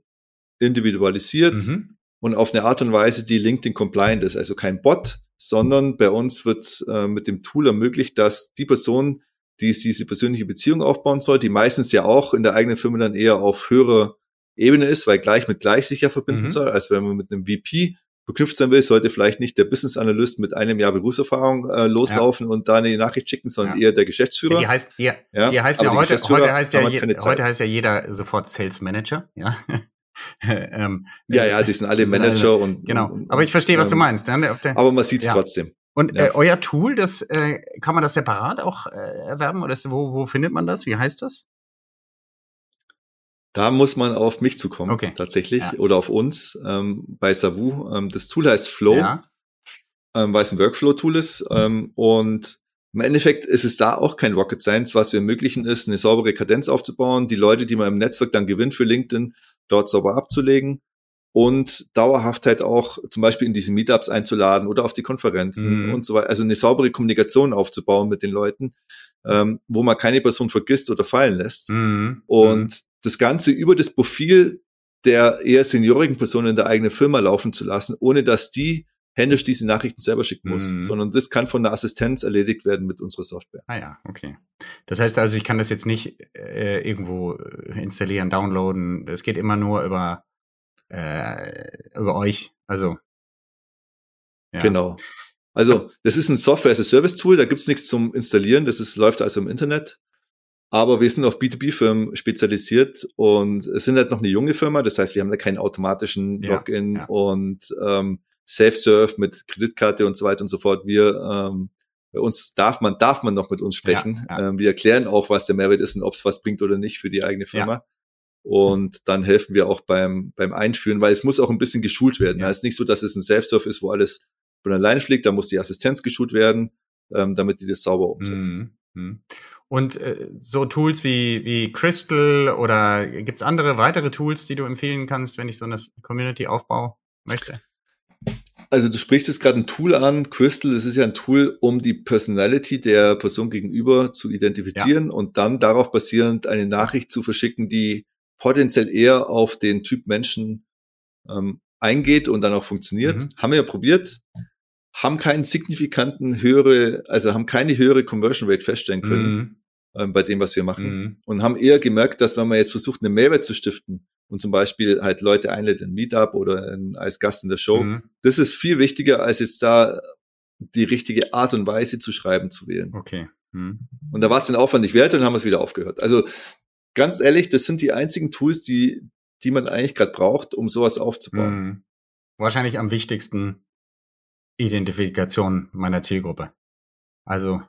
individualisiert mhm. und auf eine Art und Weise, die LinkedIn compliant ist. Also kein Bot, sondern bei uns wird äh, mit dem Tool ermöglicht, dass die Person, die diese persönliche Beziehung aufbauen soll, die meistens ja auch in der eigenen Firma dann eher auf höherer Ebene ist, weil gleich mit gleich sich ja verbinden mhm. soll, als wenn man mit einem VP verknüpft sein will, sollte vielleicht nicht der Business Analyst mit einem Jahr Berufserfahrung äh, loslaufen ja. und da eine Nachricht schicken, sondern ja. eher der Geschäftsführer. Ja, die heißt, die, ja, die heißt ja heute, heute heißt ja, je, heute heißt ja jeder sofort Sales Manager, ja. (laughs) ähm, ja, ja, die sind alle sind Manager alle, und genau. Und, aber ich verstehe, was du ähm, meinst. Der, aber man sieht es trotzdem. Und äh, euer Tool, das äh, kann man das separat auch äh, erwerben oder ist, wo, wo findet man das? Wie heißt das? Da muss man auf mich zukommen, okay. tatsächlich, ja. oder auf uns ähm, bei Savu. Ähm, das Tool heißt Flow, ja. ähm, weil es ein Workflow-Tool ist. Ähm, und im Endeffekt ist es da auch kein Rocket Science. Was wir ermöglichen, ist, eine saubere Kadenz aufzubauen, die Leute, die man im Netzwerk dann gewinnt für LinkedIn, dort sauber abzulegen und dauerhaft halt auch zum Beispiel in diese Meetups einzuladen oder auf die Konferenzen mhm. und so weiter. Also eine saubere Kommunikation aufzubauen mit den Leuten, ähm, wo man keine Person vergisst oder fallen lässt. Mhm. Und mhm. das Ganze über das Profil der eher seniorigen Person in der eigenen Firma laufen zu lassen, ohne dass die händisch diese Nachrichten selber schicken muss, mhm. sondern das kann von der Assistenz erledigt werden mit unserer Software. Ah ja, okay. Das heißt also, ich kann das jetzt nicht äh, irgendwo installieren, downloaden. Es geht immer nur über äh, über euch. Also ja. genau. Also das ist ein Software as a Service Tool. Da gibt's nichts zum Installieren. Das ist läuft also im Internet. Aber wir sind auf B2B-Firmen spezialisiert und es sind halt noch eine junge Firma. Das heißt, wir haben da keinen automatischen Login ja, ja. und ähm, Self-Serve mit Kreditkarte und so weiter und so fort. Wir ähm, bei uns darf man darf man noch mit uns sprechen. Ja, ja. Ähm, wir erklären auch, was der Mehrwert ist und ob es was bringt oder nicht für die eigene Firma. Und dann helfen wir auch beim beim Einführen, weil es muss auch ein bisschen geschult werden. Ja. Es ist nicht so, dass es ein Self-Serve ist, wo alles von alleine fliegt. Da muss die Assistenz geschult werden, ähm, damit die das sauber umsetzt. Mhm. mhm. Und äh, so Tools wie, wie Crystal oder gibt's andere weitere Tools, die du empfehlen kannst, wenn ich so eine Community aufbauen möchte? Also du sprichst jetzt gerade ein Tool an, Crystal, das ist ja ein Tool, um die Personality der Person gegenüber zu identifizieren ja. und dann darauf basierend eine Nachricht zu verschicken, die potenziell eher auf den Typ Menschen ähm, eingeht und dann auch funktioniert. Mhm. Haben wir ja probiert, haben keinen signifikanten höhere, also haben keine höhere Conversion Rate feststellen können mhm. ähm, bei dem, was wir machen mhm. und haben eher gemerkt, dass wenn man jetzt versucht, eine Mehrwert zu stiften, und zum Beispiel halt Leute einlädt in Meetup oder in, als Gast in der Show. Mhm. Das ist viel wichtiger, als jetzt da die richtige Art und Weise zu schreiben zu wählen. Okay. Mhm. Und da war es den Aufwand nicht wert und haben es wieder aufgehört. Also ganz ehrlich, das sind die einzigen Tools, die, die man eigentlich gerade braucht, um sowas aufzubauen. Mhm. Wahrscheinlich am wichtigsten Identifikation meiner Zielgruppe. Also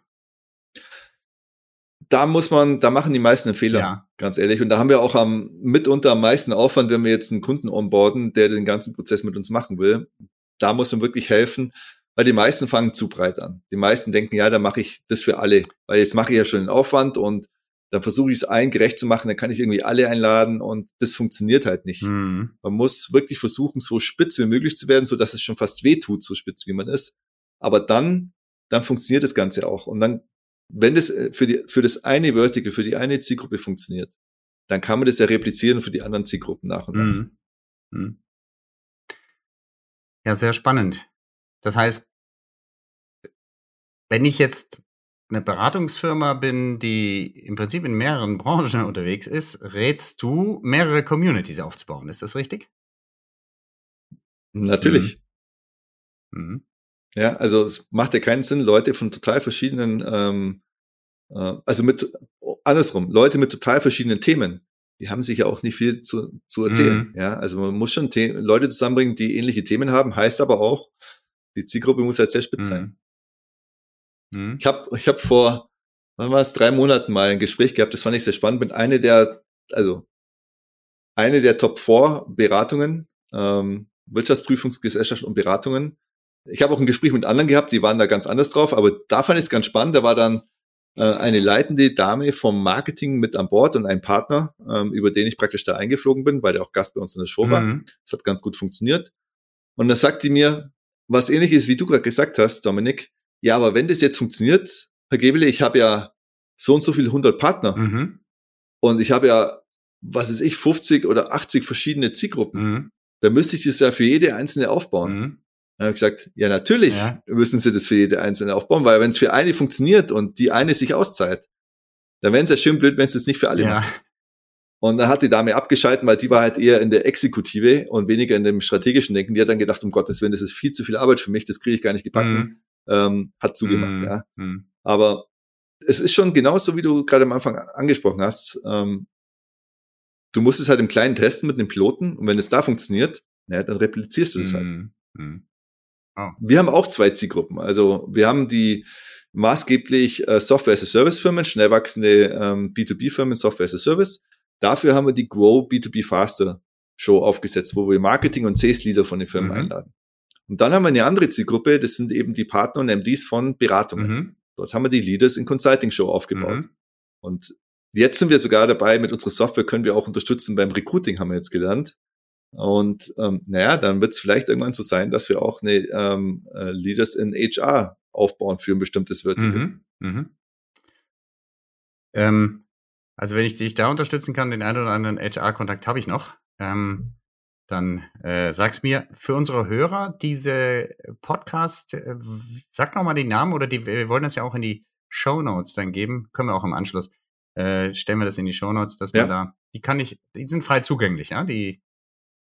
da muss man, da machen die meisten einen Fehler, ja. ganz ehrlich. Und da haben wir auch am, mitunter am meisten Aufwand, wenn wir jetzt einen Kunden onboarden, der den ganzen Prozess mit uns machen will. Da muss man wirklich helfen, weil die meisten fangen zu breit an. Die meisten denken, ja, da mache ich das für alle, weil jetzt mache ich ja schon den Aufwand und dann versuche ich es allen gerecht zu machen, dann kann ich irgendwie alle einladen und das funktioniert halt nicht. Mhm. Man muss wirklich versuchen, so spitz wie möglich zu werden, so dass es schon fast weh tut, so spitz wie man ist. Aber dann, dann funktioniert das Ganze auch. Und dann wenn das äh, für, die, für das eine Vertical, für die eine Zielgruppe funktioniert, dann kann man das ja replizieren für die anderen Zielgruppen nach und nach. Mhm. Mhm. Ja, sehr spannend. Das heißt, wenn ich jetzt eine Beratungsfirma bin, die im Prinzip in mehreren (laughs) Branchen unterwegs ist, rätst du, mehrere Communities aufzubauen. Ist das richtig? Natürlich. Mhm. Mhm. Ja, also es macht ja keinen Sinn, Leute von total verschiedenen, ähm, äh, also mit andersrum, Leute mit total verschiedenen Themen, die haben sich ja auch nicht viel zu, zu erzählen. Mhm. Ja, also man muss schon The Leute zusammenbringen, die ähnliche Themen haben, heißt aber auch, die Zielgruppe muss halt sehr spitz mhm. sein. Mhm. Ich habe ich hab vor, wann war es, drei Monaten mal ein Gespräch gehabt, das fand ich sehr spannend, mit einer der, also eine der Top 4 Beratungen, ähm, Wirtschaftsprüfungsgesellschaften und Beratungen, ich habe auch ein Gespräch mit anderen gehabt, die waren da ganz anders drauf, aber da fand ich es ganz spannend. Da war dann äh, eine leitende Dame vom Marketing mit an Bord und ein Partner, ähm, über den ich praktisch da eingeflogen bin, weil der auch Gast bei uns in der Show mhm. war. Das hat ganz gut funktioniert. Und dann sagt die mir, was ähnlich ist, wie du gerade gesagt hast, Dominik, ja, aber wenn das jetzt funktioniert, Herr Gebele, ich habe ja so und so viele 100 Partner mhm. und ich habe ja, was ist ich, 50 oder 80 verschiedene Zielgruppen. Mhm. Da müsste ich das ja für jede einzelne aufbauen. Mhm. Dann habe ich gesagt, ja, natürlich ja. müssen sie das für jede einzelne aufbauen, weil wenn es für eine funktioniert und die eine sich auszahlt, dann wäre es ja schön blöd, wenn es das nicht für alle ja. macht. Und dann hat die Dame abgeschalten, weil die war halt eher in der Exekutive und weniger in dem strategischen Denken. Die hat dann gedacht, um Gottes Willen, das ist viel zu viel Arbeit für mich, das kriege ich gar nicht gepackt. Mhm. Ähm, hat zugemacht, mhm. ja. Mhm. Aber es ist schon genauso, wie du gerade am Anfang angesprochen hast. Ähm, du musst es halt im Kleinen testen mit einem Piloten und wenn es da funktioniert, naja, dann replizierst du das halt. Mhm. Oh. Wir haben auch zwei Zielgruppen. Also wir haben die maßgeblich äh, Software as a Service Firmen, schnell wachsende ähm, B2B Firmen Software as a Service. Dafür haben wir die Grow B2B Faster Show aufgesetzt, wo wir Marketing und Sales Leader von den Firmen mhm. einladen. Und dann haben wir eine andere Zielgruppe, das sind eben die Partner und MDs von Beratungen. Mhm. Dort haben wir die Leaders in Consulting Show aufgebaut. Mhm. Und jetzt sind wir sogar dabei, mit unserer Software können wir auch unterstützen beim Recruiting, haben wir jetzt gelernt. Und ähm, naja, dann wird es vielleicht irgendwann so sein, dass wir auch eine ähm, äh, Leaders in HR aufbauen für ein bestimmtes Vertical. Mhm. Mhm. Ähm, also wenn ich dich da unterstützen kann, den einen oder anderen HR-Kontakt habe ich noch. Ähm, dann äh, sag's mir für unsere Hörer, diese Podcast, äh, sag noch mal den Namen oder die, wir wollen das ja auch in die Show Notes dann geben, können wir auch im Anschluss. Äh, stellen wir das in die Show Notes, dass ja. man da, die kann ich, die sind frei zugänglich, ja, die.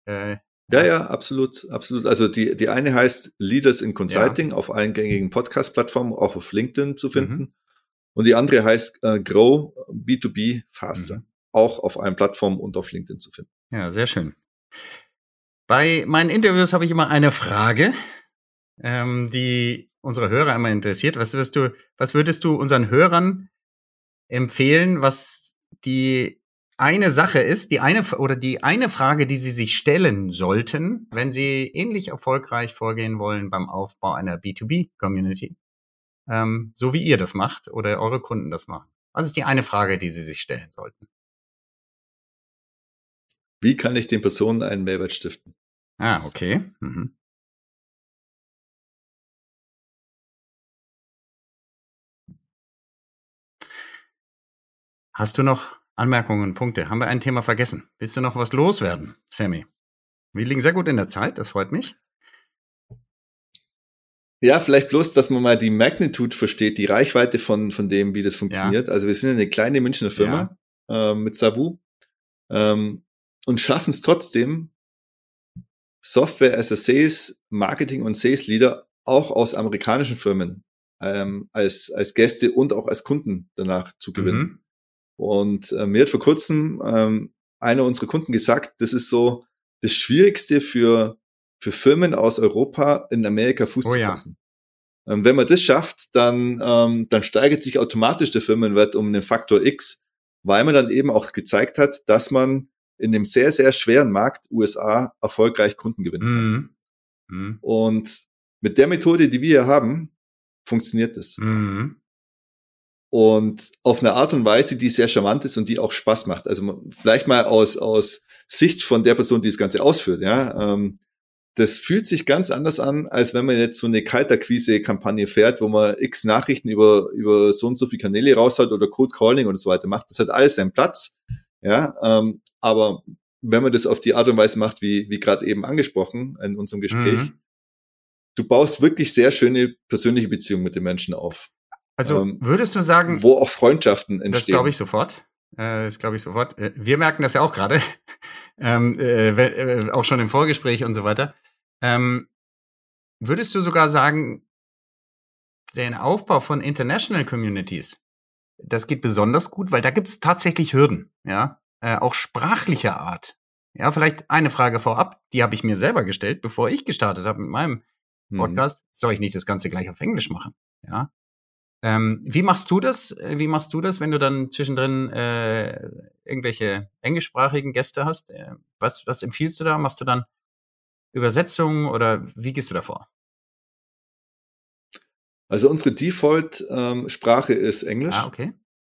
Äh, ja, ja, absolut, absolut. Also die, die eine heißt Leaders in Consulting ja. auf allen gängigen Podcast-Plattformen, auch auf LinkedIn zu finden. Mhm. Und die andere heißt äh, Grow B2B Faster, mhm. auch auf allen Plattformen und auf LinkedIn zu finden. Ja, sehr schön. Bei meinen Interviews habe ich immer eine Frage, ähm, die unsere Hörer immer interessiert. Was würdest du, was würdest du unseren Hörern empfehlen, was die eine Sache ist, die eine oder die eine Frage, die sie sich stellen sollten, wenn sie ähnlich erfolgreich vorgehen wollen beim Aufbau einer B2B-Community, ähm, so wie ihr das macht oder eure Kunden das machen? Was ist die eine Frage, die sie sich stellen sollten? Wie kann ich den Personen einen Mehrwert stiften? Ah, okay. Mhm. Hast du noch Anmerkungen, Punkte? Haben wir ein Thema vergessen? Willst du noch was loswerden, Sammy? Wir liegen sehr gut in der Zeit, das freut mich. Ja, vielleicht bloß, dass man mal die Magnitude versteht, die Reichweite von, von dem, wie das funktioniert. Ja. Also wir sind eine kleine Münchner Firma ja. äh, mit Savu ähm, und schaffen es trotzdem, Software as a Sales, Marketing und Sales Leader auch aus amerikanischen Firmen ähm, als, als Gäste und auch als Kunden danach zu gewinnen. Mhm. Und äh, mir hat vor kurzem ähm, einer unserer Kunden gesagt, das ist so das Schwierigste für, für Firmen aus Europa in Amerika Fuß oh, zu fassen. Ja. Ähm, wenn man das schafft, dann, ähm, dann steigert sich automatisch der Firmenwert um den Faktor X, weil man dann eben auch gezeigt hat, dass man in dem sehr, sehr schweren Markt USA erfolgreich Kunden gewinnen. Mhm. Mhm. Und mit der Methode, die wir hier haben, funktioniert das. Mhm. Und auf eine Art und Weise, die sehr charmant ist und die auch Spaß macht. Also vielleicht mal aus, aus Sicht von der Person, die das Ganze ausführt, ja. Ähm, das fühlt sich ganz anders an, als wenn man jetzt so eine Kalterquise-Kampagne fährt, wo man x Nachrichten über, über so und so viele Kanäle raus hat oder Code Calling und so weiter macht. Das hat alles seinen Platz. Ja, ähm, aber wenn man das auf die Art und Weise macht, wie, wie gerade eben angesprochen in unserem Gespräch, mhm. du baust wirklich sehr schöne persönliche Beziehungen mit den Menschen auf. Also ähm, würdest du sagen, wo auch Freundschaften entstehen? Das glaube ich sofort. Äh, das glaube ich sofort. Äh, wir merken das ja auch gerade, (laughs) ähm, äh, äh, auch schon im Vorgespräch und so weiter. Ähm, würdest du sogar sagen, den Aufbau von International Communities das geht besonders gut, weil da gibt es tatsächlich Hürden, ja, äh, auch sprachlicher Art. Ja, vielleicht eine Frage vorab, die habe ich mir selber gestellt, bevor ich gestartet habe mit meinem mhm. Podcast. Mhm. Soll ich nicht das Ganze gleich auf Englisch machen? Ja. Ähm, wie machst du das? Äh, wie machst du das, wenn du dann zwischendrin äh, irgendwelche englischsprachigen Gäste hast? Äh, was, was empfiehlst du da? Machst du dann Übersetzungen oder wie gehst du da vor? Also unsere Default-Sprache ähm, ist Englisch. Ah, okay.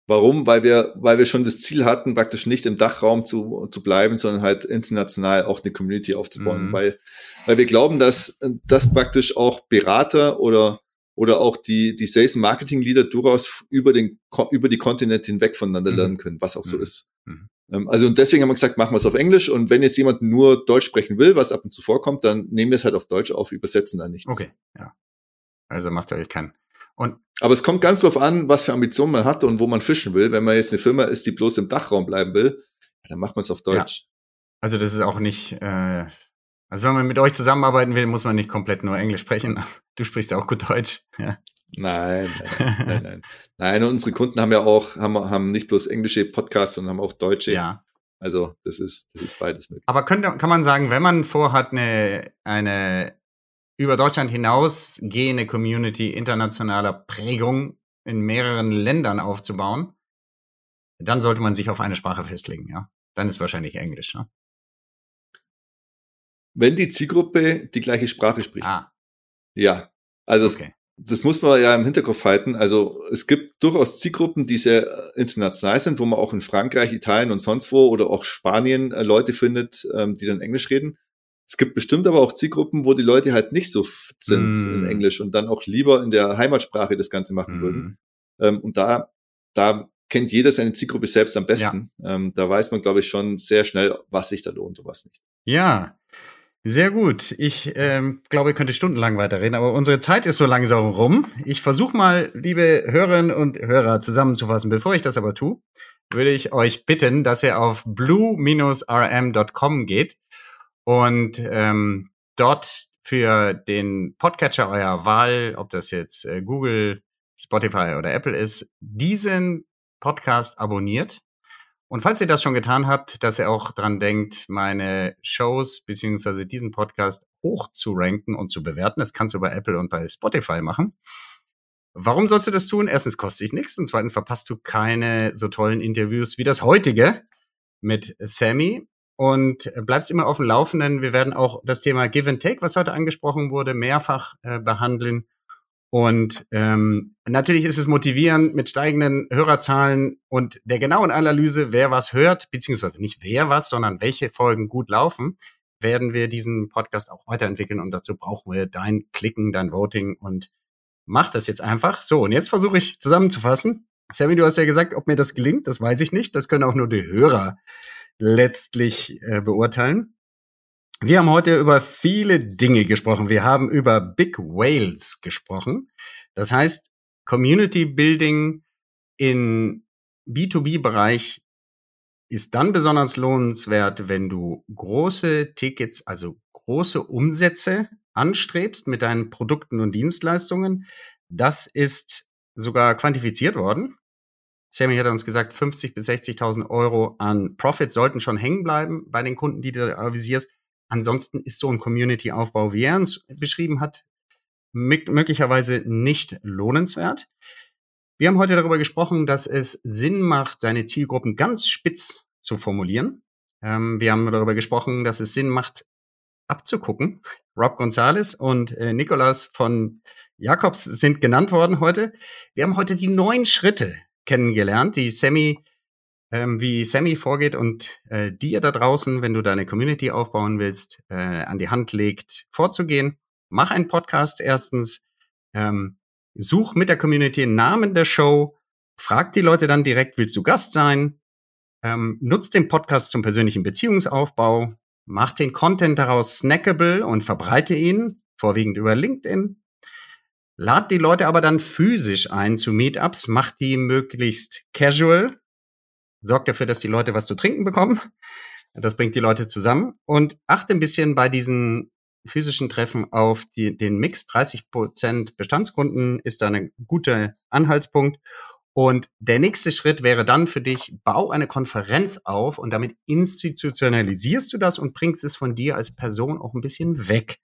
Warum? Weil wir, weil wir schon das Ziel hatten, praktisch nicht im Dachraum zu, zu bleiben, sondern halt international auch eine Community aufzubauen. Mhm. Weil, weil wir glauben, dass, dass praktisch auch Berater oder, oder auch die, die Sales Marketing Leader durchaus über den, über die Kontinente hinweg voneinander mhm. lernen können, was auch so mhm. ist. Mhm. Ähm, also und deswegen haben wir gesagt, machen wir es auf Englisch und wenn jetzt jemand nur Deutsch sprechen will, was ab und zu vorkommt, dann nehmen wir es halt auf Deutsch auf, übersetzen da nichts. Okay, ja. Also macht ja keinen und aber es kommt ganz drauf an, was für Ambitionen man hat und wo man fischen will. Wenn man jetzt eine Firma ist, die bloß im Dachraum bleiben will, dann macht man es auf Deutsch. Ja. Also das ist auch nicht, äh, also wenn man mit euch zusammenarbeiten will, muss man nicht komplett nur Englisch sprechen. (laughs) Du sprichst ja auch gut Deutsch. Ja. Nein, nein, (laughs) nein, nein. Nein, unsere Kunden haben ja auch, haben, haben nicht bloß englische Podcasts, sondern haben auch deutsche. Ja. Also das ist, das ist beides möglich. Aber könnte, kann man sagen, wenn man vorhat, eine, eine über Deutschland hinaus gehende Community internationaler Prägung in mehreren Ländern aufzubauen, dann sollte man sich auf eine Sprache festlegen, ja. Dann ist wahrscheinlich Englisch, ne? Wenn die Zielgruppe die gleiche Sprache spricht. Ah. Ja. Also okay. es, das muss man ja im Hinterkopf halten. Also es gibt durchaus Zielgruppen, die sehr international sind, wo man auch in Frankreich, Italien und sonst wo oder auch Spanien äh, Leute findet, ähm, die dann Englisch reden. Es gibt bestimmt aber auch Zielgruppen, wo die Leute halt nicht so sind mm. in Englisch und dann auch lieber in der Heimatsprache das Ganze machen mm. würden. Ähm, und da, da kennt jeder seine Zielgruppe selbst am besten. Ja. Ähm, da weiß man, glaube ich, schon sehr schnell, was sich da lohnt und was nicht. Ja, sehr gut. Ich ähm, glaube, ich könnte stundenlang weiterreden, aber unsere Zeit ist so langsam rum. Ich versuche mal, liebe Hörerinnen und Hörer, zusammenzufassen. Bevor ich das aber tue, würde ich euch bitten, dass ihr auf blue-rm.com geht und ähm, dort für den Podcatcher eurer Wahl, ob das jetzt äh, Google, Spotify oder Apple ist, diesen Podcast abonniert. Und falls ihr das schon getan habt, dass ihr auch dran denkt, meine Shows beziehungsweise diesen Podcast hoch zu ranken und zu bewerten. Das kannst du bei Apple und bei Spotify machen. Warum sollst du das tun? Erstens kostet dich nichts und zweitens verpasst du keine so tollen Interviews wie das heutige mit Sammy und bleibst immer auf dem Laufenden. Wir werden auch das Thema Give and Take, was heute angesprochen wurde, mehrfach äh, behandeln. Und ähm, natürlich ist es motivierend mit steigenden Hörerzahlen und der genauen Analyse, wer was hört, beziehungsweise nicht wer was, sondern welche Folgen gut laufen, werden wir diesen Podcast auch weiterentwickeln. Und dazu brauchen wir dein Klicken, dein Voting und mach das jetzt einfach. So, und jetzt versuche ich zusammenzufassen. Sammy, du hast ja gesagt, ob mir das gelingt, das weiß ich nicht. Das können auch nur die Hörer letztlich äh, beurteilen. Wir haben heute über viele Dinge gesprochen. Wir haben über Big Whales gesprochen. Das heißt, Community Building in B2B-Bereich ist dann besonders lohnenswert, wenn du große Tickets, also große Umsätze anstrebst mit deinen Produkten und Dienstleistungen. Das ist sogar quantifiziert worden. Sammy hat uns gesagt, 50 bis 60.000 Euro an Profit sollten schon hängen bleiben bei den Kunden, die du avisierst. Ansonsten ist so ein Community-Aufbau, wie er uns beschrieben hat, möglicherweise nicht lohnenswert. Wir haben heute darüber gesprochen, dass es Sinn macht, seine Zielgruppen ganz spitz zu formulieren. Ähm, wir haben darüber gesprochen, dass es Sinn macht, abzugucken. Rob Gonzalez und äh, Nicolas von Jakobs sind genannt worden heute. Wir haben heute die neun Schritte kennengelernt, die Sammy, ähm, wie Sammy vorgeht und äh, dir da draußen, wenn du deine Community aufbauen willst, äh, an die Hand legt, vorzugehen. Mach einen Podcast erstens, ähm, such mit der Community einen Namen der Show, frag die Leute dann direkt, willst du Gast sein? Ähm, nutzt den Podcast zum persönlichen Beziehungsaufbau, mach den Content daraus snackable und verbreite ihn, vorwiegend über LinkedIn. Lad die Leute aber dann physisch ein zu Meetups, mach die möglichst casual, sorgt dafür, dass die Leute was zu trinken bekommen. Das bringt die Leute zusammen und achte ein bisschen bei diesen physischen Treffen auf die, den Mix. 30 Prozent Bestandskunden ist da ein guter Anhaltspunkt. Und der nächste Schritt wäre dann für dich, bau eine Konferenz auf und damit institutionalisierst du das und bringst es von dir als Person auch ein bisschen weg.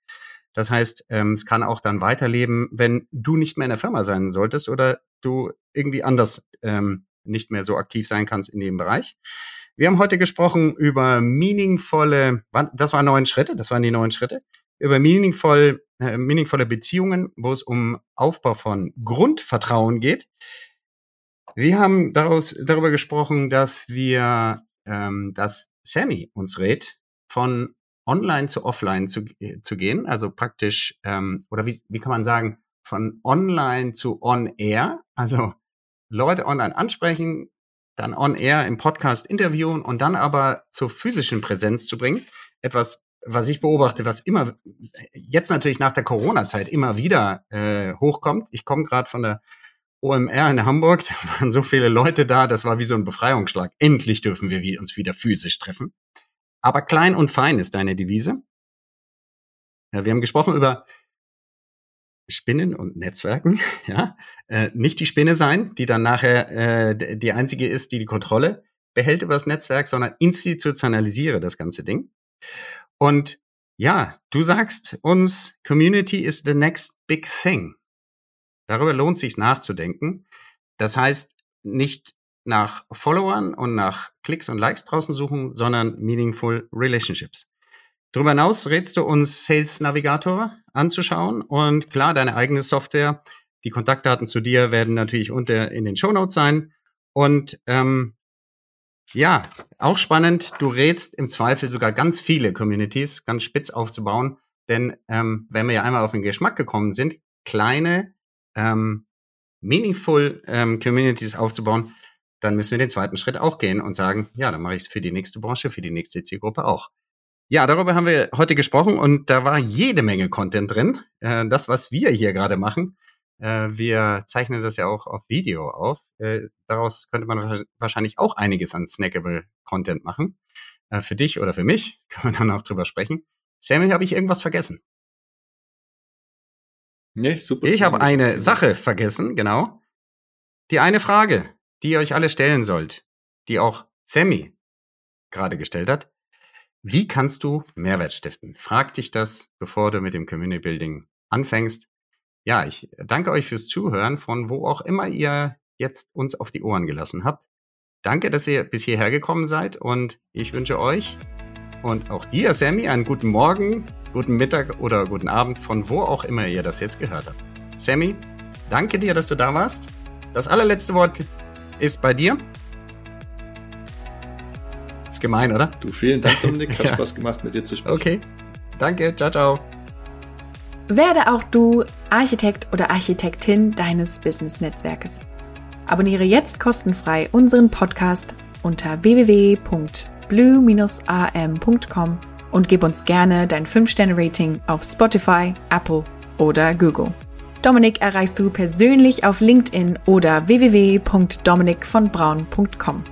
Das heißt, ähm, es kann auch dann weiterleben, wenn du nicht mehr in der Firma sein solltest oder du irgendwie anders ähm, nicht mehr so aktiv sein kannst in dem Bereich. Wir haben heute gesprochen über meaningvolle, das waren neun Schritte, das waren die neun Schritte, über meaningvoll äh, meaningvolle Beziehungen, wo es um Aufbau von Grundvertrauen geht. Wir haben daraus, darüber gesprochen, dass wir, ähm, dass Sammy uns rät, von online zu offline zu, äh, zu gehen, also praktisch, ähm, oder wie, wie kann man sagen, von online zu on air, also Leute online ansprechen, dann on air im Podcast interviewen und dann aber zur physischen Präsenz zu bringen. Etwas, was ich beobachte, was immer jetzt natürlich nach der Corona-Zeit immer wieder äh, hochkommt. Ich komme gerade von der OMR in Hamburg, (laughs) da waren so viele Leute da, das war wie so ein Befreiungsschlag. Endlich dürfen wir uns wieder physisch treffen. Aber klein und fein ist deine Devise. Ja, wir haben gesprochen über Spinnen und Netzwerken, (laughs) ja, äh, nicht die Spinne sein, die dann nachher äh, die einzige ist, die die Kontrolle behält über das Netzwerk, sondern institutionalisiere das ganze Ding. Und ja, du sagst uns, Community is the next big thing. Darüber lohnt sich nachzudenken. Das heißt, nicht nach Followern und nach Klicks und Likes draußen suchen, sondern meaningful relationships. Darüber hinaus rätst du uns Sales Navigator anzuschauen und klar, deine eigene Software. Die Kontaktdaten zu dir werden natürlich unter in den Show Notes sein. Und ähm, ja, auch spannend, du rätst im Zweifel sogar ganz viele Communities ganz spitz aufzubauen. Denn ähm, wenn wir ja einmal auf den Geschmack gekommen sind, kleine, ähm, meaningful ähm, Communities aufzubauen, dann müssen wir den zweiten Schritt auch gehen und sagen, ja, dann mache ich es für die nächste Branche, für die nächste Zielgruppe auch. Ja, darüber haben wir heute gesprochen und da war jede Menge Content drin. Äh, das, was wir hier gerade machen, äh, wir zeichnen das ja auch auf Video auf. Äh, daraus könnte man wahrscheinlich auch einiges an snackable Content machen. Für dich oder für mich (laughs) kann man dann auch drüber sprechen. Sammy, habe ich irgendwas vergessen? Nee, super. Ich habe eine Sache vergessen, genau. Die eine Frage, die ihr euch alle stellen sollt, die auch Sammy gerade gestellt hat. Wie kannst du Mehrwert stiften? Frag dich das, bevor du mit dem Community Building anfängst. Ja, ich danke euch fürs Zuhören, von wo auch immer ihr jetzt uns auf die Ohren gelassen habt. Danke, dass ihr bis hierher gekommen seid und ich wünsche euch und auch dir, Sammy, einen guten Morgen, guten Mittag oder guten Abend, von wo auch immer ihr das jetzt gehört habt. Sammy, danke dir, dass du da warst. Das allerletzte Wort ist bei dir gemein, oder? Du, vielen Dank, (laughs) Dominik. Hat ja. Spaß gemacht, mit dir zu sprechen. Okay. Danke. Ciao, ciao. Werde auch du Architekt oder Architektin deines Business-Netzwerkes. Abonniere jetzt kostenfrei unseren Podcast unter www.blue-am.com und gib uns gerne dein 5-Sterne-Rating auf Spotify, Apple oder Google. Dominik erreichst du persönlich auf LinkedIn oder www.dominikvonbraun.com.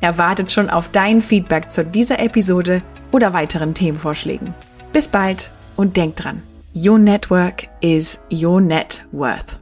Er wartet schon auf dein Feedback zu dieser Episode oder weiteren Themenvorschlägen. Bis bald und denk dran, your network is your net worth.